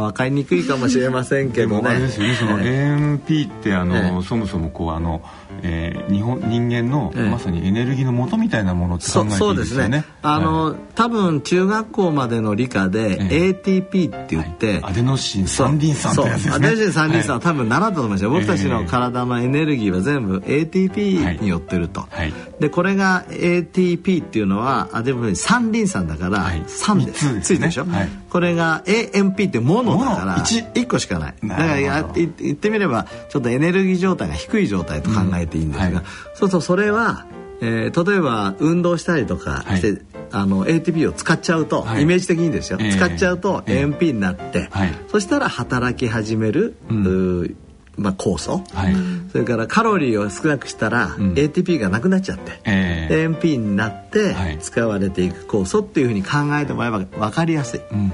分かりにくいかもしれませんけでどね。もあれですよね。そのえ AMP ってあの、ええ。そもそもこうあの、えー日本人間の、ええ。まさにエネルギーの元みたいなものって考そえていそうでね。いですね。あの、はい多分中学校までの理科でえ ATP って言って、アデノシン三リン酸ってやつですね。そう。アデノシン三リン酸ははい。多分習ったと思いますよ、僕たちの体のエネルギーは全部 ATP によってると、はい。でこれが ATP っていうのはアデノシン三リン酸だからはい。3ですね。ついてるでしょ、はいこれが AMP ってモノだからモノ一 1, 個しかない。だなからるほど。や言言ってみればちょっとエネルギー状態が低い状態と考えていいんですが、うんはい。そうするとそれは、えー例えば運動したりとかして、はい。あの ATP を使っちゃうと、はい。イメージ的にですよ、ええ使っちゃうとええ AMP になって、はい。そしたら働き始める、うーまあ、酵素、はい。それからカロリーを少なくしたら、ん。ATP がなくなっちゃって、ええ。AMP になってはい。使われていく酵素っていうふうに考えてもらえば分かりやすい。うんうん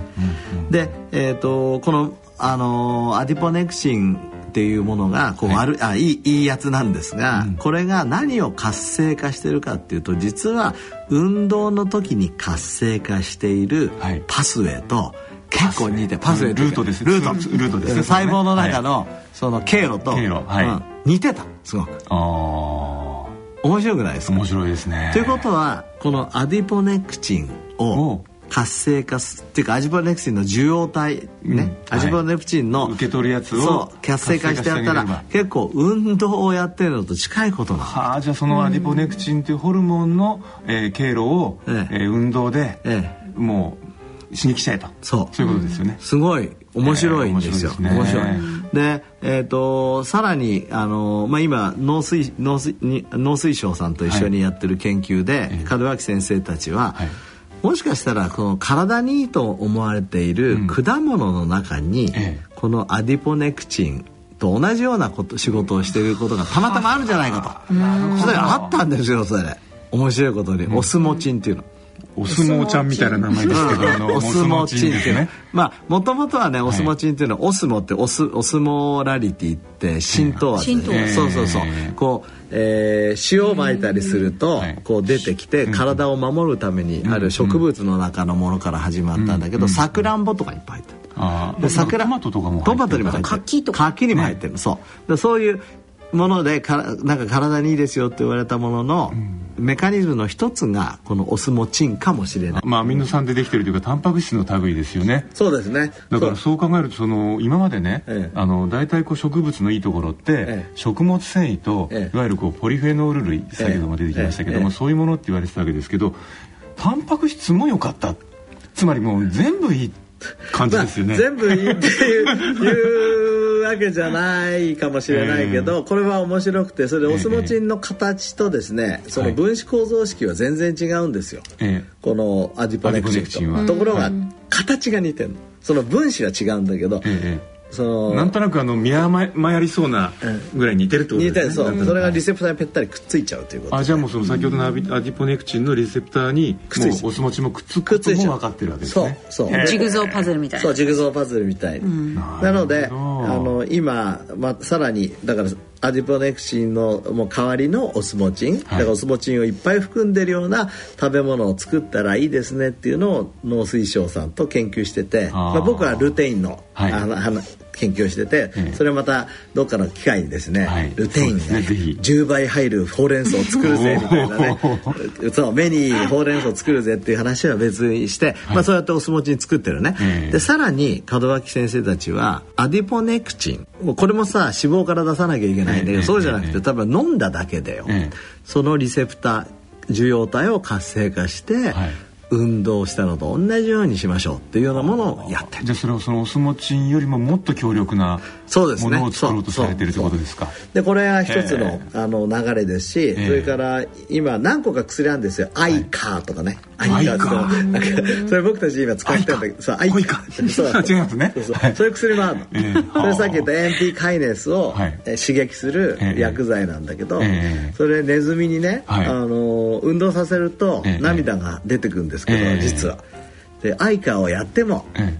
で、えー、とこの、あのーアディポネクシンっていうものがこう悪、あいいいいやつなんですが、これが何を活性化してるかっていうと実は運動の時に活性化しているはい。パスウェイと結構似てパス。ウェイルートです。ルート。ルートですね。細胞の中のその経路と、経路。はい。うん。似てた。すごく。あ面白くないですか？あ面白いですね。ということはこのアディポネクチンおを活性化すっていうかアジポネクチンの受容体ね、うん。アジポネクチンの、受け取るやつを活性化してやったら結構運動をやってるのと近いことなのはあじゃあそのアディポネクチンというホルモンの、えー経路を、ええ。えー運動で、え。もう刺激しちゃえと。そう。そういうことですよね、すごい面白いんですよ。えー面白いですね。面白い。で、えっ、とさらにあのまあ今農水農水に農水省さんと一緒にやってる研究で、門脇先生たちは、はい。もしかしたらこの体にいいと思われている果物の中に、ええ。このアディポネクチンと同じようなこと仕事をしていることがたまたまあるんじゃないかと。それあったんですよそれ。面白いことに、オスモチンっていうの。お相撲ちゃんみたいな名前ですけど、あの、オスモチンっていうね。ですね。まあもともとはねオスモチンっていうのは、オスモってオスオスモラリティって浸透圧、浸透圧そうそうそう、えーこう、えー塩をまいたりすると、はい。こう出てきて体を守るためにある植物の中のものから始まったんだけどさくらんぼとかいっぱい入ってる。あー。で桜トマトとかもトマトにも入ってる。柿とか柿にも入ってる、そう。でそういうものでからなんか体にいいですよって言われたものの、メカニズムの一つがこのオスモチンかもしれない。まあアミノ酸でできてるというかタンパク質の類ですよね。そうですね。だからそう。考えるとその今までね、ええ。あの大体こう植物のいいところって、ええ。食物繊維と、ええ。いわゆるこうポリフェノール類先ほども出てきましたけども、ええ。そういうものって言われてたわけですけどタンパク質も良かった。つまりもう全部いい感じですよね、まあ全部いいっていういう わけじゃないかもしれないけど、これは面白くてそれでオスモチンの形とですね、その分子構造式は全然違うんですよ、ええ。このアディポネクチンと。ところが形が似てるの。その分子は違うんだけど、ええそのなんとなくあの見誤りそうなぐらい似てるってこと似てるそう、ですね。それがリセプターにぺったりくっついちゃうということ。あじゃあもうその先ほどのアビアディポネクチンのリセプターにくっついちゃう。もうおスモチもくっつくことも分かってるわけですね。そう。そうジグゾーパズルみたいな。そうジグゾーパズルみたい。に、なのであなるほど。の今、まあ、さらにだからアディポネクチンのもう代わりのオスモチン、だからオスモチンをいっぱい含んでるような食べ物を作ったらいいですねっていうのを農水省さんと研究してて。まあ、僕はルテインの,、はい。あのあの研究をしてて、ええ。それまたどっかの機会にですね、はい。ルテインがそうですねぜひ。10倍入るほうれん草を作るぜ みたいなね。おそう目にほうれん草を作るぜっていう話は別にして、まあ、そうやってお相撲チン作ってるね、ええ。でさらに門脇先生たちはアディポネクチン。これもさ脂肪から出さなきゃいけないんだけど、ええ。そうじゃなくええ。て多分飲んだだけでよ、ええ。そのリセプター受容体を活性化して、はい運動したのと同じようにしましょうっていうようなものをやってる。じゃあそれはそのオスモチンよりももっと強力なものを作ろうとされてるってことですか？でこれが一つへのあの流れですし、えそれから今何個か薬あるんですよ、アイカーとかね。アイカーってアイカー。なんかそれ僕たち今使ってるんだけどそうアイカそう。違いますね。そうそう。はい。そう薬もあるの、ええ。それさっき言った AMP カイネスを、刺激するええ。薬剤なんだけど、ええ。それネズミにね、はい。あの運動させるとええ。涙が出てくるんですけど、ええ。実は。でアイカーをやってもえ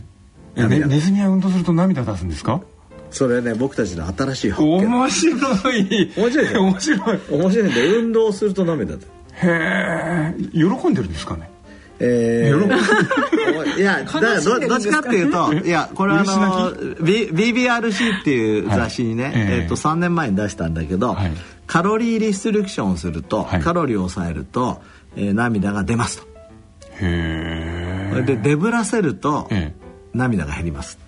え。えねネズミは運動すると涙出すんですか？それね僕たちの新しい発見。面白い。面白い面白い。面白いんで運動すると涙出る。へえ。喜んでるんですかね？えー、いやだからどどっちかっていうといやこれはあの、BBRC っていう雑誌にね、はい。えええっと3年前に出したんだけど、はい。カロリーリストリクションをすると、はい。カロリーを抑えると、えー涙が出ますとへえでデブらせると、え涙が減ります。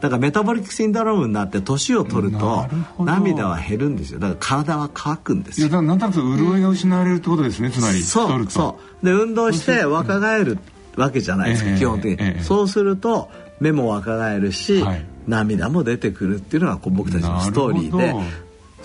だからメタボリックシンドロームになって年を取ると涙は減るんですよ。だから体は乾くんですよ。いやだからなんとなく潤いが失われるってことですねつまりそうそう。で運動して若返るわけじゃないですか、ええ基本的に、ええそうすると目も若返るし、はい。涙も出てくるっていうのが僕たちのストーリーで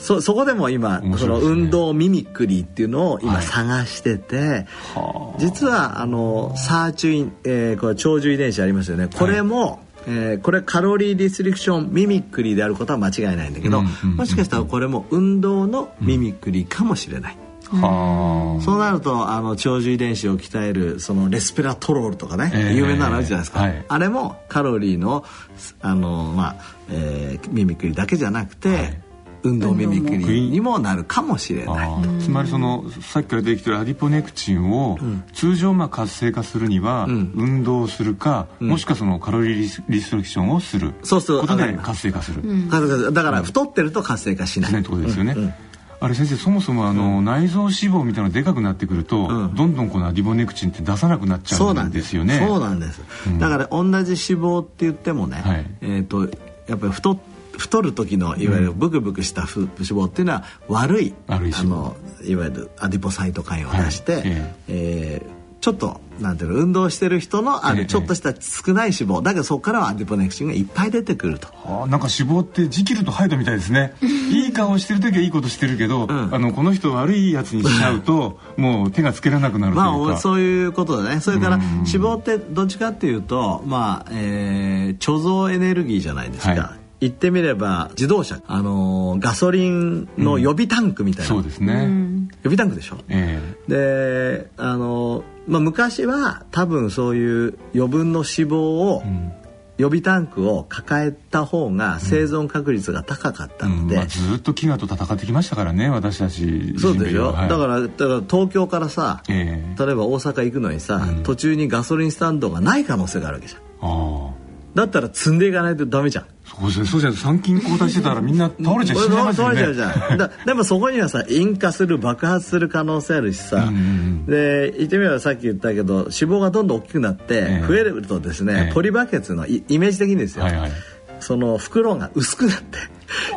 そそこでも今、その運動ミミクリーっていうのを今はい。探してて、はあ。実はあのサーチュイン、えーこれ長寿遺伝子ありますよね。これも、えーこれカロリーリストリクションミミクリーであることは間違いないんだけど、うんうんうんもしかしたらこれも運動のミミクリーかもしれない。はあ。そうなるとあの長寿遺伝子を鍛えるそのレスペラトロールとかね、ええ有名なのあるじゃないですか、はい。あれもカロリーのあの、まあえーミミクリだけじゃなくて、運動ミミクリにもなるかもしれない。つまりそのさっきから出てきてるアディポネクチンを通常まあ活性化するにはん。運動をするか、もしくはそのカロリーリスリストリクションをする。そうそう。ことで活性化する、だから太ってると活性化しない。ねってことですよね。あれ先生そもそもあの、内臓脂肪みたいなのでかくなってくると、うん。どんどんこのアディポネクチンって出さなくなっちゃそうなうんんでですすよね。そうなんです、だから同じ脂肪って言ってもね、はい。えっ、とやっぱり太っ太る時のいわゆるブクブクしたふ脂肪っていうのは悪いあのいわゆるアディポサイトカインを出して、はいえ。えーちょっとなんていうの運動してる人のあるちょっとした少ない脂肪。だけどそこからはアディポネクチンがいっぱい出てくると。あなんか脂肪ってジキルとハイドみたいですね。いい顔してる時はいいことしてるけど、うん、あのこの人悪いやつにしちゃうともう手がつけられなくなるというか、まあ、そういうことだね。それから脂肪ってどっちかっていうとまあ、えー、貯蔵エネルギーじゃないですか、はい言ってみれば自動車あのガソリンの予備タンクみたいな、うん、そうですね。予備タンクでしょ、えー、であの、まあ、昔は多分そういう余分の脂肪を、うん。予備タンクを抱えた方が生存確率が高かったので、うん。うんまあ、ずっと飢餓と戦ってきましたからね私たちそうでしょ、は。い、だからだから東京からさ、えー、例えば大阪行くのにさ、うん、途中にガソリンスタンドがない可能性があるわけじゃん。あだったら積んでいかないとダメじゃん。そうですね。そうじゃ参勤交代してたらみんな倒れちゃう死んじゃいますよね。倒れちゃうじゃんだ でもそこにはさ引火する爆発する可能性あるしさ、うんうん、で言ってみればさっき言ったけど脂肪がどんどん大きくなって増えるとですね、えー、ポリバケツのイメージ的にですよ、はいはい、その袋が薄くなってい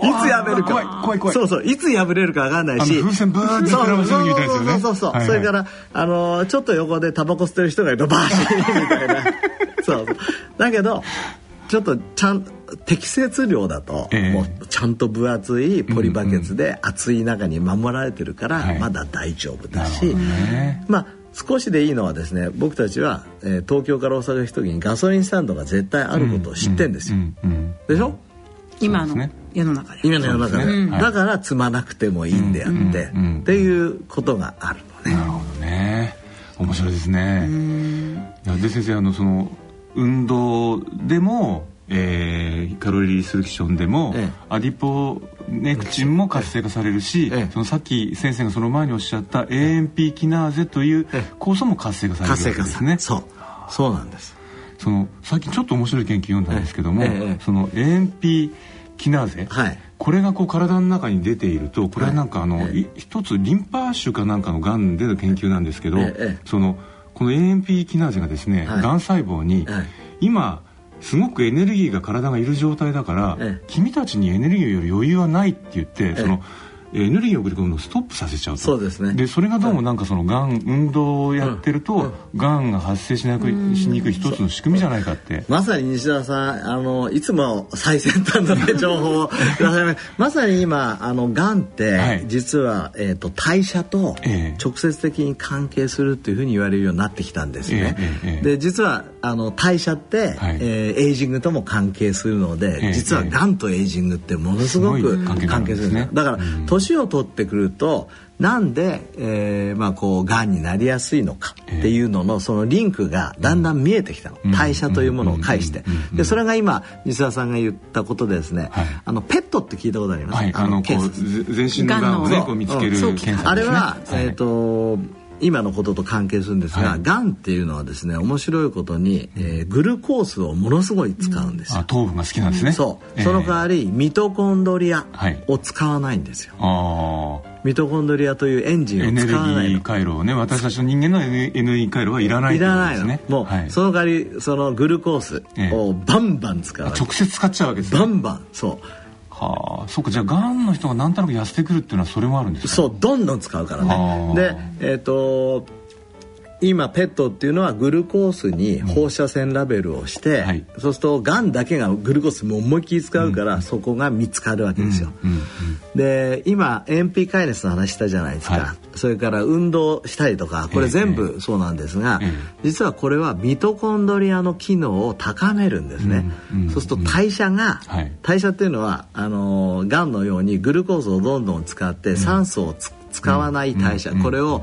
つ破るか。怖い怖いそうそういつ破れるか分かんないし。風船バーって膨らませるみたいですよね。そうそうそう、はいはい、それからあのちょっと横でタバコ吸ってる人がいるとバーシーみたいな。そうだけどちょっとちゃん適切量だと、えー、もうちゃんと分厚いポリバケツで熱い中に守られてるからまだ大丈夫だし、ね、まあ少しでいいのはですね僕たちは、えー、東京から大阪行く時にガソリンスタンドが絶対あることを知ってんですよ。でしょ？今の世の中で。今の世の中で、ね、だから積まなくてもいいんであって、っていうことがあるのね。なるほどね。面白いですね。で先生あのその運動でも、えー、カロリーリストリクションでも、ええ、アディポネクチンも活性化されるし、え、そのさっき先生がその前におっしゃった AMP キナーゼという酵素も活性化されるわけですね。そう。そうなんです。その最近ちょっと面白い研究読んだんですけども、その AMP キナーゼ、はい、これがこう体の中に出ているとこれはなんかあの、はい、一つリンパ腫かなんかのがんでの研究なんですけど、そのこの AMP キナーゼがですね、がん細胞に、今すごくエネルギーが体がいる状態だから、君たちにエネルギーより余裕はないって言って、そのエネルギーを送り込むのをストップさせちゃうと。そうですね。でそれがどうもなんかそのがん運動をやってると、がんが発生しなくしにくい一つの仕組みじゃないかって。まさに西田さんあのいつも最先端の、ね、情報をまさに今あのがんって、はい、実は、えーと、代謝と直接的に関係するっていうふうに言われるようになってきたんですね、えーえー、で実はあの代謝って、はい、えー、エイジングとも関係するので、実はがんとエイジングってものすごく関係するんですねだから年を取ってくるとなんで、えー、まあこうがんになりやすいのかっていうののそのリンクがだんだん見えてきたの、代謝というものを介して。でそれが今西田さんが言ったことでですね、はい、あのペットって聞いたことあります、はい、あの全身のがんをね見つける検査、ね、あれは、えっ、ー、と今のことと関係するんですが、はい、がんっていうのはですね面白いことに、えー、グルコースをものすごい使うんですよ、うん、糖分が好きなんですね。そう、えー、その代わりミトコンドリアを使わないんですよ、はい、ミトコンドリアというエンジンを使わないエネルギー回路をね私たちの人間のエネルギー回路はいらないいらないの。ね。もう、はい、その代わりそのグルコースをバンバン使う、直接使っちゃうわけですね。バンバン。そうはあ、そうかじゃあがんの人がなんとなく痩せてくるっていうのはそれもあるんですかそうどんどん使うからね。でえっ、ー、と今ペットっていうのはグルコースに放射線ラベルをして、うんはい、そうするとがんだけがグルコースも思いっきり使うから、うん、そこが見つかるわけですよ。うん、で今カイネスの話したじゃないですか、はい、それから運動したりとかこれ全部そうなんですが、実はこれはミトコンドリアの機能を高めるんですね。そうすると代謝が、はい、代謝っていうのはあのがんのようにグルコースをどんどん使って酸素を使わない代謝、これを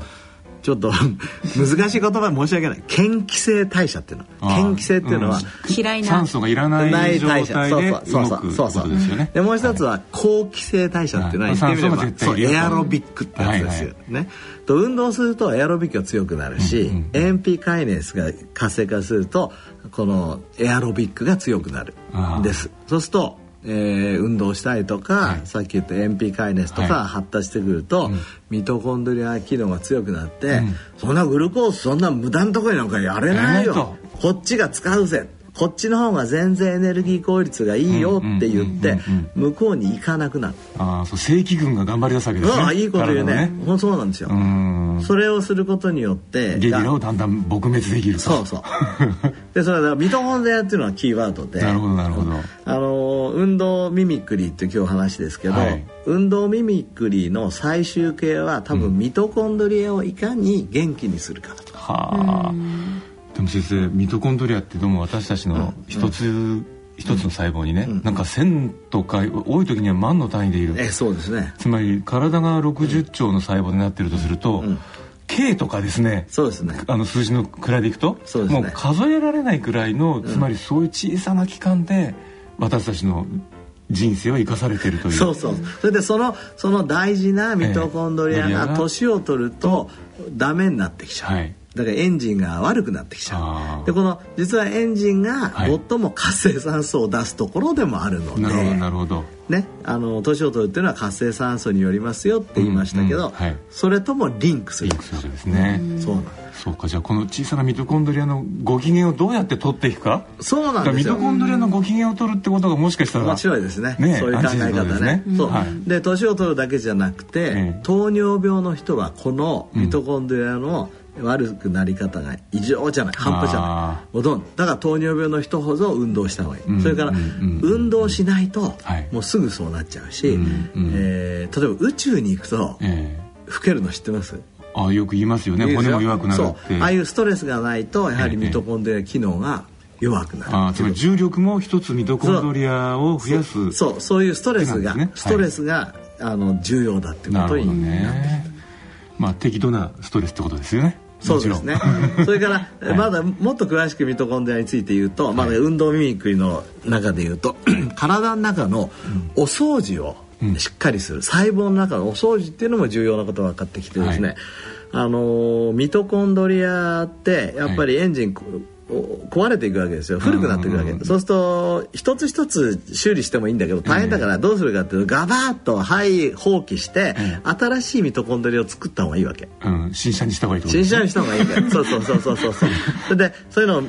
ちょっと 難しい言葉申し訳ない。嫌気性代謝っていうの。嫌気性っていうのは、嫌いな。酸素がいらない状態で動くそうそうですよね。でもう一つは好気性代謝っていうのは言ってみればそうエアロビックってやつですよね。と運動するとエアロビックが強くなるし AMP カイネスが活性化するとこのエアロビックが強くなるんです。そうするとえー、運動したりとか、はい、さっき言った MP カイネスとか発達してくると、はい、ミトコンドリア機能が強くなって、うん、そんなグルコースそんな無駄なところになんかやれないよ。こっちが使うぜこっちの方が全然エネルギー効率がいいよって言って向こうに行かなくなるああそう正規軍が頑張り出すわけですね。ああいいこと言うね。体のほんそうなんですよ。それをすることによってゲリラをだんだん撲滅できると。そうそう。でそれはミトコンドリアっていうのはキーワードで。なるほどなるほど。あの運動ミミクリーって今日話ですけど、はい。運動ミミクリーの最終形は多分ミトコンドリアをいかに元気にするかだと、はあでも先生ミトコンドリアってどうも私たちの一つ、一つの細胞にね、なんか1000とか多い時には万の単位でいる。えそうですね。つまり体が60兆の細胞になってるとすると、K とかですねそうですね。あの数字の位でいくと、そうですね。もう数えられないくらいの、つまりそういう小さな期間で私たちの人生は生かされているという。そうそう。それでそのその大事なミトコンドリアええ。が年を取るとダメになってきちゃう、はいだからエンジンが悪くなってきちゃう。でこの実はエンジンがはい。最も活性酸素を出すところでもあるので、なるほどなるほど。ね、あの年を取るっていうのは活性酸素によりますよって言いましたけど、うんうんはい。それともリンクする。リンクするんですね、そうなんそうかじゃあこの小さなミトコンドリアのご機嫌をどうやって取っていくか。そうなんですよ。トコンドリアのご機嫌を取るってことがもしかしたら面白いですね。ねそういう考え方ね。ね。そう、はい。で年を取るだけじゃなくて、ええ。糖尿病の人はこのミトコンドリアの悪くなり方が異常じゃない半端じゃあない。もうどんだから糖尿病の人ほど運動した方がいい、うんそれから、うんうん運動しないと、はい。もうすぐそうなっちゃうし、うんうん。えー例えば宇宙に行くと、ええ。老けるの知ってます？あよく言いますよね。骨も弱くなるそって。う。ああいうストレスがないとやはりミトコンドリア機能が弱くなる。あーつまり重力も一つミトコンドリアを増やす。そうそういうストレスが、ね。ストレスが、あの重要だっていうことになってね。まあ適度なストレスってことですよねそうですね。それから、まだもっと詳しくミトコンドリアについて言うと、まだ運動ミミクリの中で言うと体の中のお掃除をしっかりする、細胞の中のお掃除っていうのも重要なことが分かってきてですね、はい。あのーミトコンドリアってやっぱりエンジン、お壊れていくわけですよ。古くなっていくわけ、そうすると一つ一つ修理してもいいんだけど大変だからどうするかっていうとガバッとはい放棄して、新しいミトコンドリアを作った方がいいわけ。うん。新車にした方がいい新車にした方がいいんだよそうそうそうそうそうそう。それでそういうのを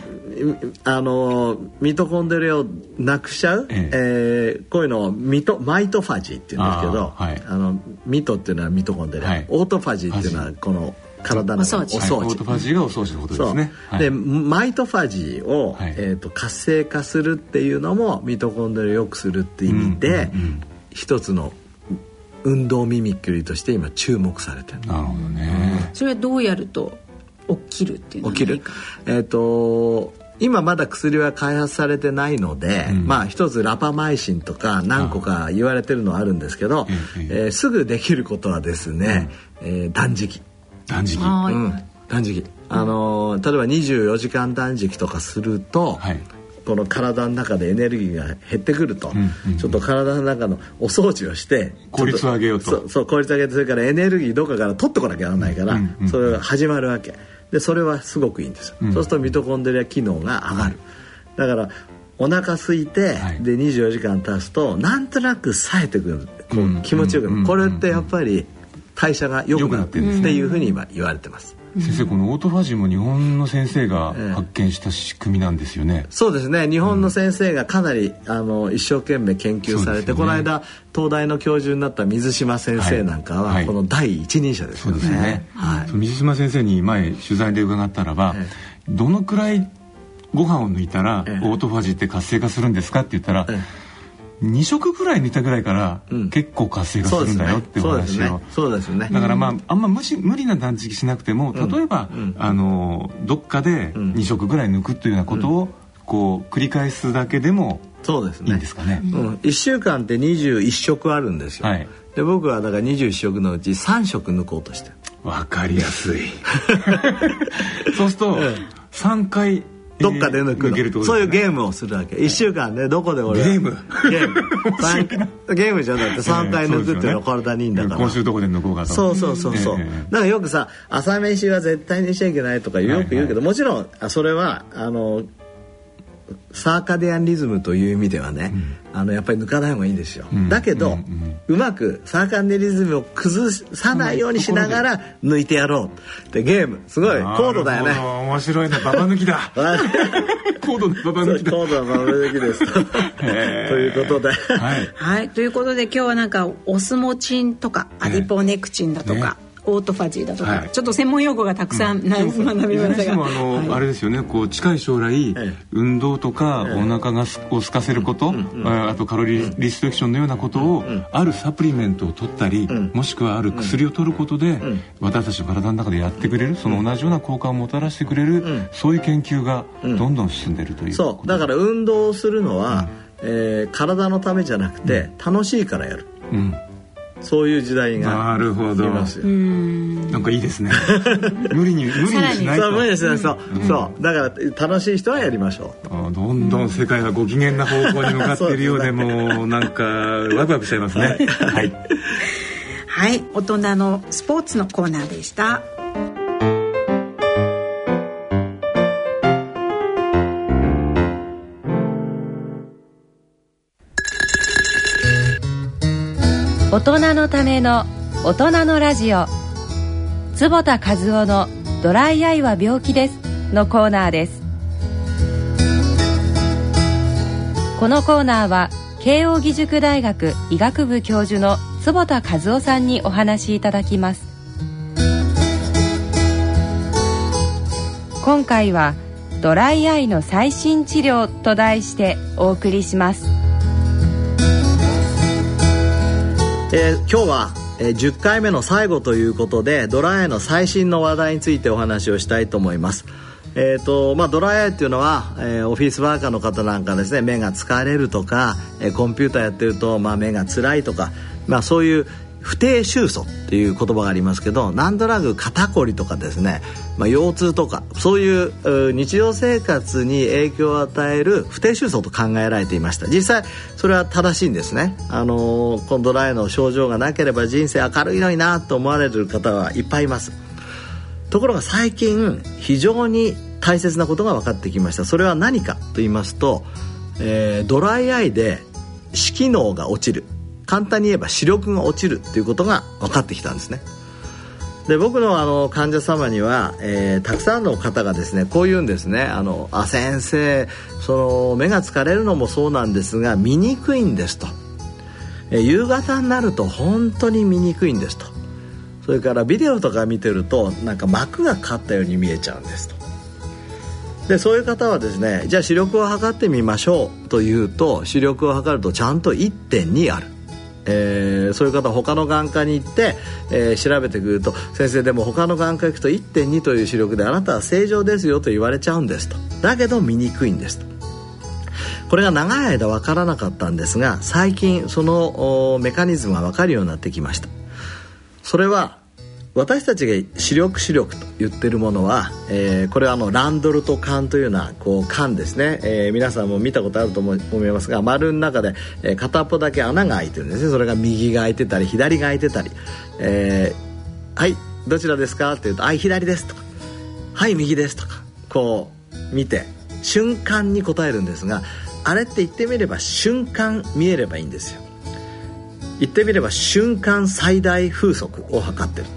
あのミトコンドリアをなくしちゃう、ええ。ーこういうのをミト mitophagy って言うんですけどあーはい。あのミトっていうのはミトコンドリア、はい。オートファジーっていうのはこの体のお掃除。おはい。オー掃除トファジーがお掃除のことですね。はい。で mitophagy を、はい。えー、と活性化するっていうのもミトコンドリアを良くするっていう意味で、うんうんうん。一つの運動 mimicry として今注目されてるなるほどね。それはどうやると起きるっていうのは起きる。えっ、と今まだ薬は開発されてないので、うん。まあ一つラパマイシンとか何個か言われてるのはあるんですけど、えええーすぐできることはですね、えー断食、断食。はい。うん、断食。あのー例えば24時間断食とかすると、はい。この体の中でエネルギーが減ってくると、んうんちょっと体の中のお掃除をして効率を上げようと。そうそう効率を上げてそれからエネルギーどっかから取ってこなきゃならないから、うんうん。それが始まるわけ。でそれはすごくいいんですよ、うん。そうするとミトコンドリア機能が上がる、だからお腹空いて、はい。で24時間経つとなんとなく冴えてくる。こうんう気持ちよくなる、うん。これってやっぱり代謝が良くなっててるっていうふうに今言われてます、先生このオートファジーも日本の先生がええ発見した仕組みなんですよね。そうですね。日本の先生がかなり、あの一生懸命研究されて、ね。この間東大の教授になった水島先生なんかは、はい。この第一人者ですそうよね。ですね、はい。水島先生に前取材で伺ったらば、えどのくらいご飯を抜いたら、ええ。オートファジーって活性化するんですかって言ったら、え2食ぐらい抜いたぐらいから、うん。結構活性化するんだよっておそう話を、ねそうですね。だからまああんま無し無理な断食しなくても例えば、うん。あのどっかでん。2食ぐらい抜くっていうようなことを、こう繰り返すだけでもそうですね。いいんですかね。うん、1週間って21食あるんですよ、はい。で僕はだから21食のうち3食抜こうとしてる。わかりやすい。そうすると、3回どっかで抜くの、けるってことそういうゲームをするわけ。1週間でどこで俺はゲーム？ゲーム。三ゲームじゃなくて3回抜くっていうのは体にいいんだから、今週どこで抜こうかと。そうそうそうそう、ええだからよくさ朝飯は絶対にしちゃいけないとかよく言うけど、もちろんあそれはあのサーカディアンリズムという意味ではね、うん、あのやっぱり抜かない方がいいですよ、うん、だけど、うん、うまくサーカディアンリズムを崩さないようにしながら抜いてやろうでゲーム。すごい高度だよね。面白いねババ抜きだ。高度ババ抜きだ。高度ババ抜きです。ということで。はい、はい、ということで今日はなんかオスモチンとかアディポネクチンだとか、ねオートファジーだとか、はい、ちょっと専門用語がたくさん、うん、学びましたが、あの、はい、あれですよね。こう近い将来、はい、運動とか、お腹がすを空かせること、うんうん、あとカロリーリストレクションのようなことを、うん、あるサプリメントを取ったり、もしくはある薬を取ることで、私たちの体の中でやってくれるその同じような効果をもたらしてくれる、そういう研究がどんどん進んでるという、そう。だから運動をするのは、うん、えー、体のためじゃなくて、楽しいからやる、うんそういう時代がなるほど。なんかいいですね。無理に無理にしないと。そう無理にしないそう、うん、そうだから楽しい人はやりましょう。あどんどん世界がご機嫌な方向に向かっているようで もうなんかワクワクしちゃいますね。はい、はい、大人のスポーツのコーナーでした大人のための大人のラジオ。坪田和夫のドライアイは病気ですのコーナーです。このコーナーは慶應義塾大学医学部教授の坪田和夫さんにお話しいただきます。今回はドライアイの最新治療と題してお送りします。えー、今日は、えー、10回目の最後ということでドライアイの最新の話題についてお話をしたいと思います。えーとまあ、ドライアイっていうのは、えー、オフィスワーカーの方なんかですね目が疲れるとか、えー、コンピューターやってると、まあ、目が辛いとか、まあ、そういう不定収素っていう言葉がありますけどなんとなく肩こりとかですね、まあ、腰痛とかそういう日常生活に影響を与える不定収素と考えられていました。実際それは正しいんですね。あのー、このドライの症状がなければ人生明るいのになと思われる方はいっぱいいます。ところが最近非常に大切なことが分かってきました。それは何かと言いますと、えー、ドライアイで視機能が落ちる。簡単に言えば視力が落ちるっていうことが分かってきたんですね。で僕のあの患者様には、えー、たくさんの方がですねこう言うんですね。あのあ先生その目が疲れるのもそうなんですが見にくいんですと、えー、夕方になると本当に見にくいんですと。それからビデオとか見てるとなんか膜がかったように見えちゃうんですと。でそういう方はですねじゃあ視力を測ってみましょうというと視力を測るとちゃんと1.2ある。えー、そういう方は他の眼科に行って、えー、調べてくると先生でも他の眼科行くと1.2という視力であなたは正常ですよと言われちゃうんですと。だけど見にくいんですと。これが長い間分からなかったんですが最近そのメカニズムが分かるようになってきました。それは私たちが視力視力と言ってるものは、えー、これはあのランドルト管というようなこう管ですね、えー、皆さんも見たことあると思いますが丸の中で、えー、片っぽだけ穴が開いてるんですね。それが右が開いてたり左が開いてたり「えー、はいどちらですか?」って言うと「はい左です」とか「はい右です」とか。こう見て瞬間に答えるんですがあれって言ってみれば瞬間見えればいいんですよ。言ってみれば瞬間最大風速を測ってる。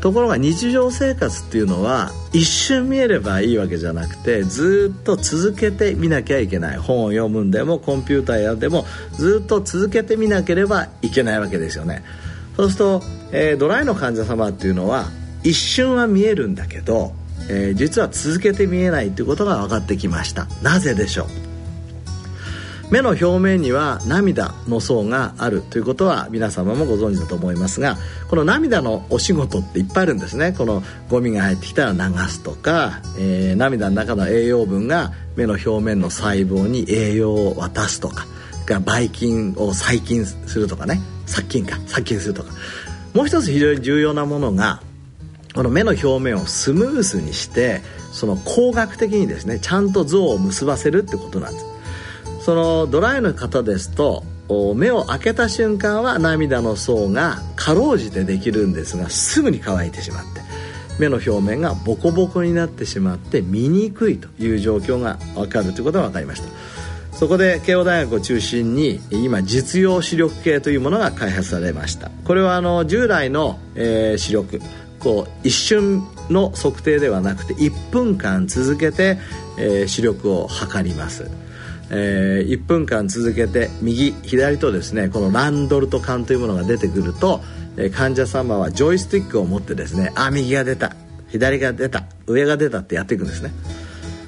ところが日常生活っていうのは一瞬見えればいいわけじゃなくてずっと続けて見なきゃいけない。本を読むんでもコンピューターやでもずっと続けて見なければいけないわけですよね。そうすると、えー、ドライの患者様っていうのは一瞬は見えるんだけど、えー、実は続けて見えないということが分かってきました。なぜでしょう？目の表面には涙の層があるということは皆様もご存知だと思いますがこの涙のお仕事っていっぱいあるんですね。このゴミが入ってきたら流すとか、えー、涙の中の栄養分が目の表面の細胞に栄養を渡すとかがばい菌を細菌するとかね。殺菌か。殺菌するとか。もう一つ非常に重要なものがこの目の表面をスムースにしてその工学的にですねちゃんと像を結ばせるってことなんです。そのドライの方ですと目を開けた瞬間は涙の層がかろうじてできるんですがすぐに乾いてしまって目の表面がボコボコになってしまって見にくいという状況が分かるということが分かりました。そこで慶応大学を中心に今実用視力計というものが開発されました。これはあの従来の、えー、視力こう一瞬の測定ではなくて1分間続けて、えー、視力を測ります。えー、1分間続けて右左とですねこのランドルト管というものが出てくると、えー、患者様はジョイスティックを持ってですねあ右が出た左が出た上が出たってやっていくんですね。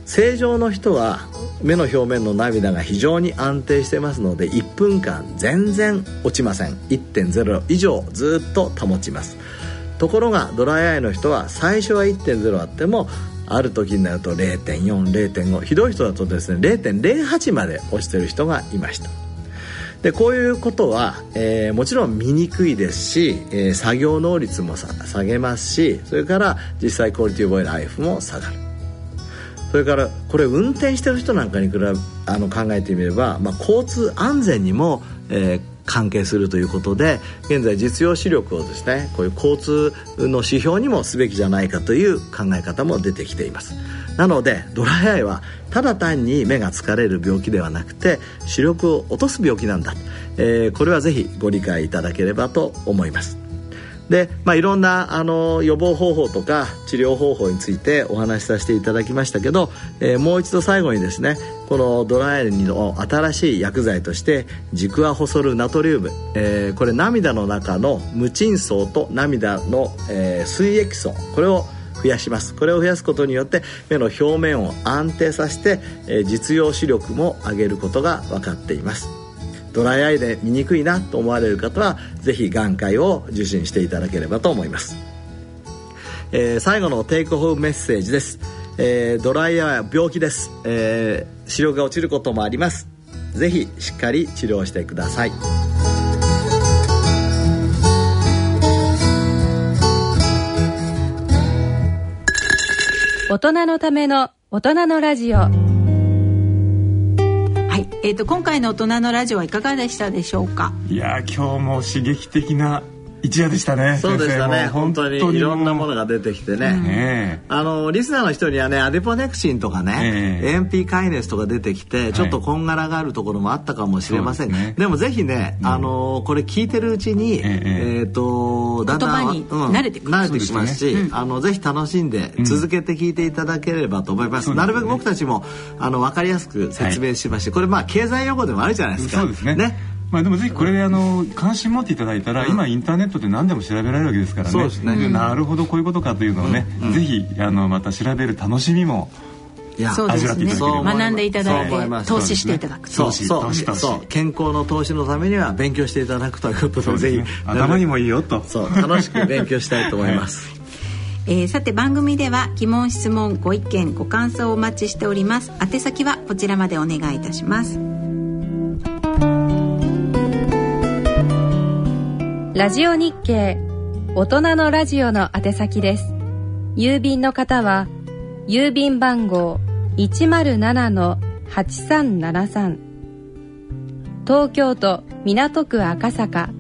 正常の人は目の表面の涙が非常に安定してますので1分間全然落ちません。1.0以上ずっと保ちます。ところがドライアイの人は最初は1.0あってもある時になると0.40.5ひどい人だとですね0.08まで落ちてる人がいました。でこういうことは、えー、もちろん見にくいですし、えー、作業能率も下げますしそれから実際クオリティオブイライフも下がる。それからこれ運転してる人なんかに比べあの考えてみれば、まあ、交通安全にも、えー、関係するということで現在実用視力をですねこういう交通の指標にもすべきじゃないかという考え方も出てきています。なのでドライアイはただ単に目が疲れる病気ではなくて視力を落とす病気なんだ、えー、これはぜひご理解いただければと思います。で、まあ、いろんなあの予防方法とか治療方法についてお話しさせていただきましたけど、えー、もう一度最後にですねこのドライアイの新しい薬剤としてジクアホソルナトリウム、えー、これ涙の中の無鎮層と涙の、えー、水液層これを増やします。これを増やすことによって目の表面を安定させて、えー、実用視力も上げることが分かっています。ドライアイで見にくいなと思われる方は是非眼科医を受診していただければと思います、えー、最後のテイクホームメッセージです、えー、ドライアイは病気です、えー、視力が落ちることもあります。是非しっかり治療してください。大人のための大人のラジオ。えーと、今回の大人のラジオはいかがでしたでしょうか？いや今日も刺激的な一夜でしたねそうでしたね。本当にいろんなものが出てきてね、うん、あのリスナーの人にはねアデポネクシンとかね、えー、MP カイネスとか出てきてちょっとこんがらがあるところもあったかもしれません、はい、でもぜひね、あのこれ聞いてるうちに、えー、えー、とだんだん慣れてくる、慣れてきますし、ね、あのぜひ楽しんで続けて聞いていただければと思います、うん、なるべく僕たちもあの分かりやすく説明しまして、はい、これまあ経済用語でもあるじゃないですか。そうですね。ねまあでもぜひこれであの関心持っていただいたら、今インターネットで何でも調べられるわけですからね。ね。なるほどこういうことかというのをね、ぜひあのまた調べる楽しみもそうですね。学んでいただいて投資していただくそうそうそう。健康の投資のためには勉強していただくということでぜひ。頭にもいいよと。そう楽しく勉強したいと思います、えー、さて番組では疑問質問ご意見ご感想をお待ちしております。宛先はこちらまでお願いいたしますラジオ日経大人のラジオの宛先です。郵便の方は郵便番号107-8373東京都港区赤坂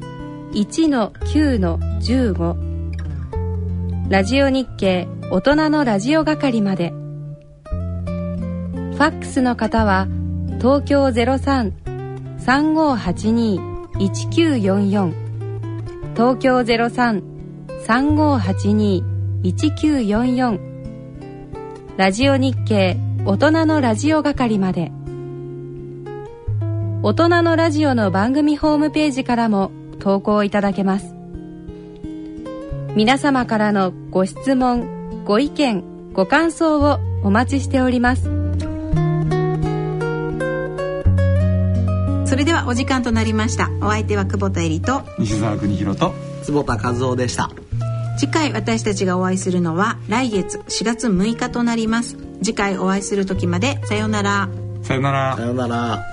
1-9-15ラジオ日経大人のラジオ係まで。ファックスの方は東京03-3582-1944東京03-3582-1944ラジオ日経大人のラジオ係まで。大人のラジオの番組ホームページからも投稿いただけます。皆様からのご質問ご意見ご感想をお待ちしております。それではお時間となりました。お相手は久保田恵里と西澤邦弘と坪田和夫でした。次回私たちがお会いするのは来月4月6日となります。次回お会いする時までさようなら。さようなら。さようなら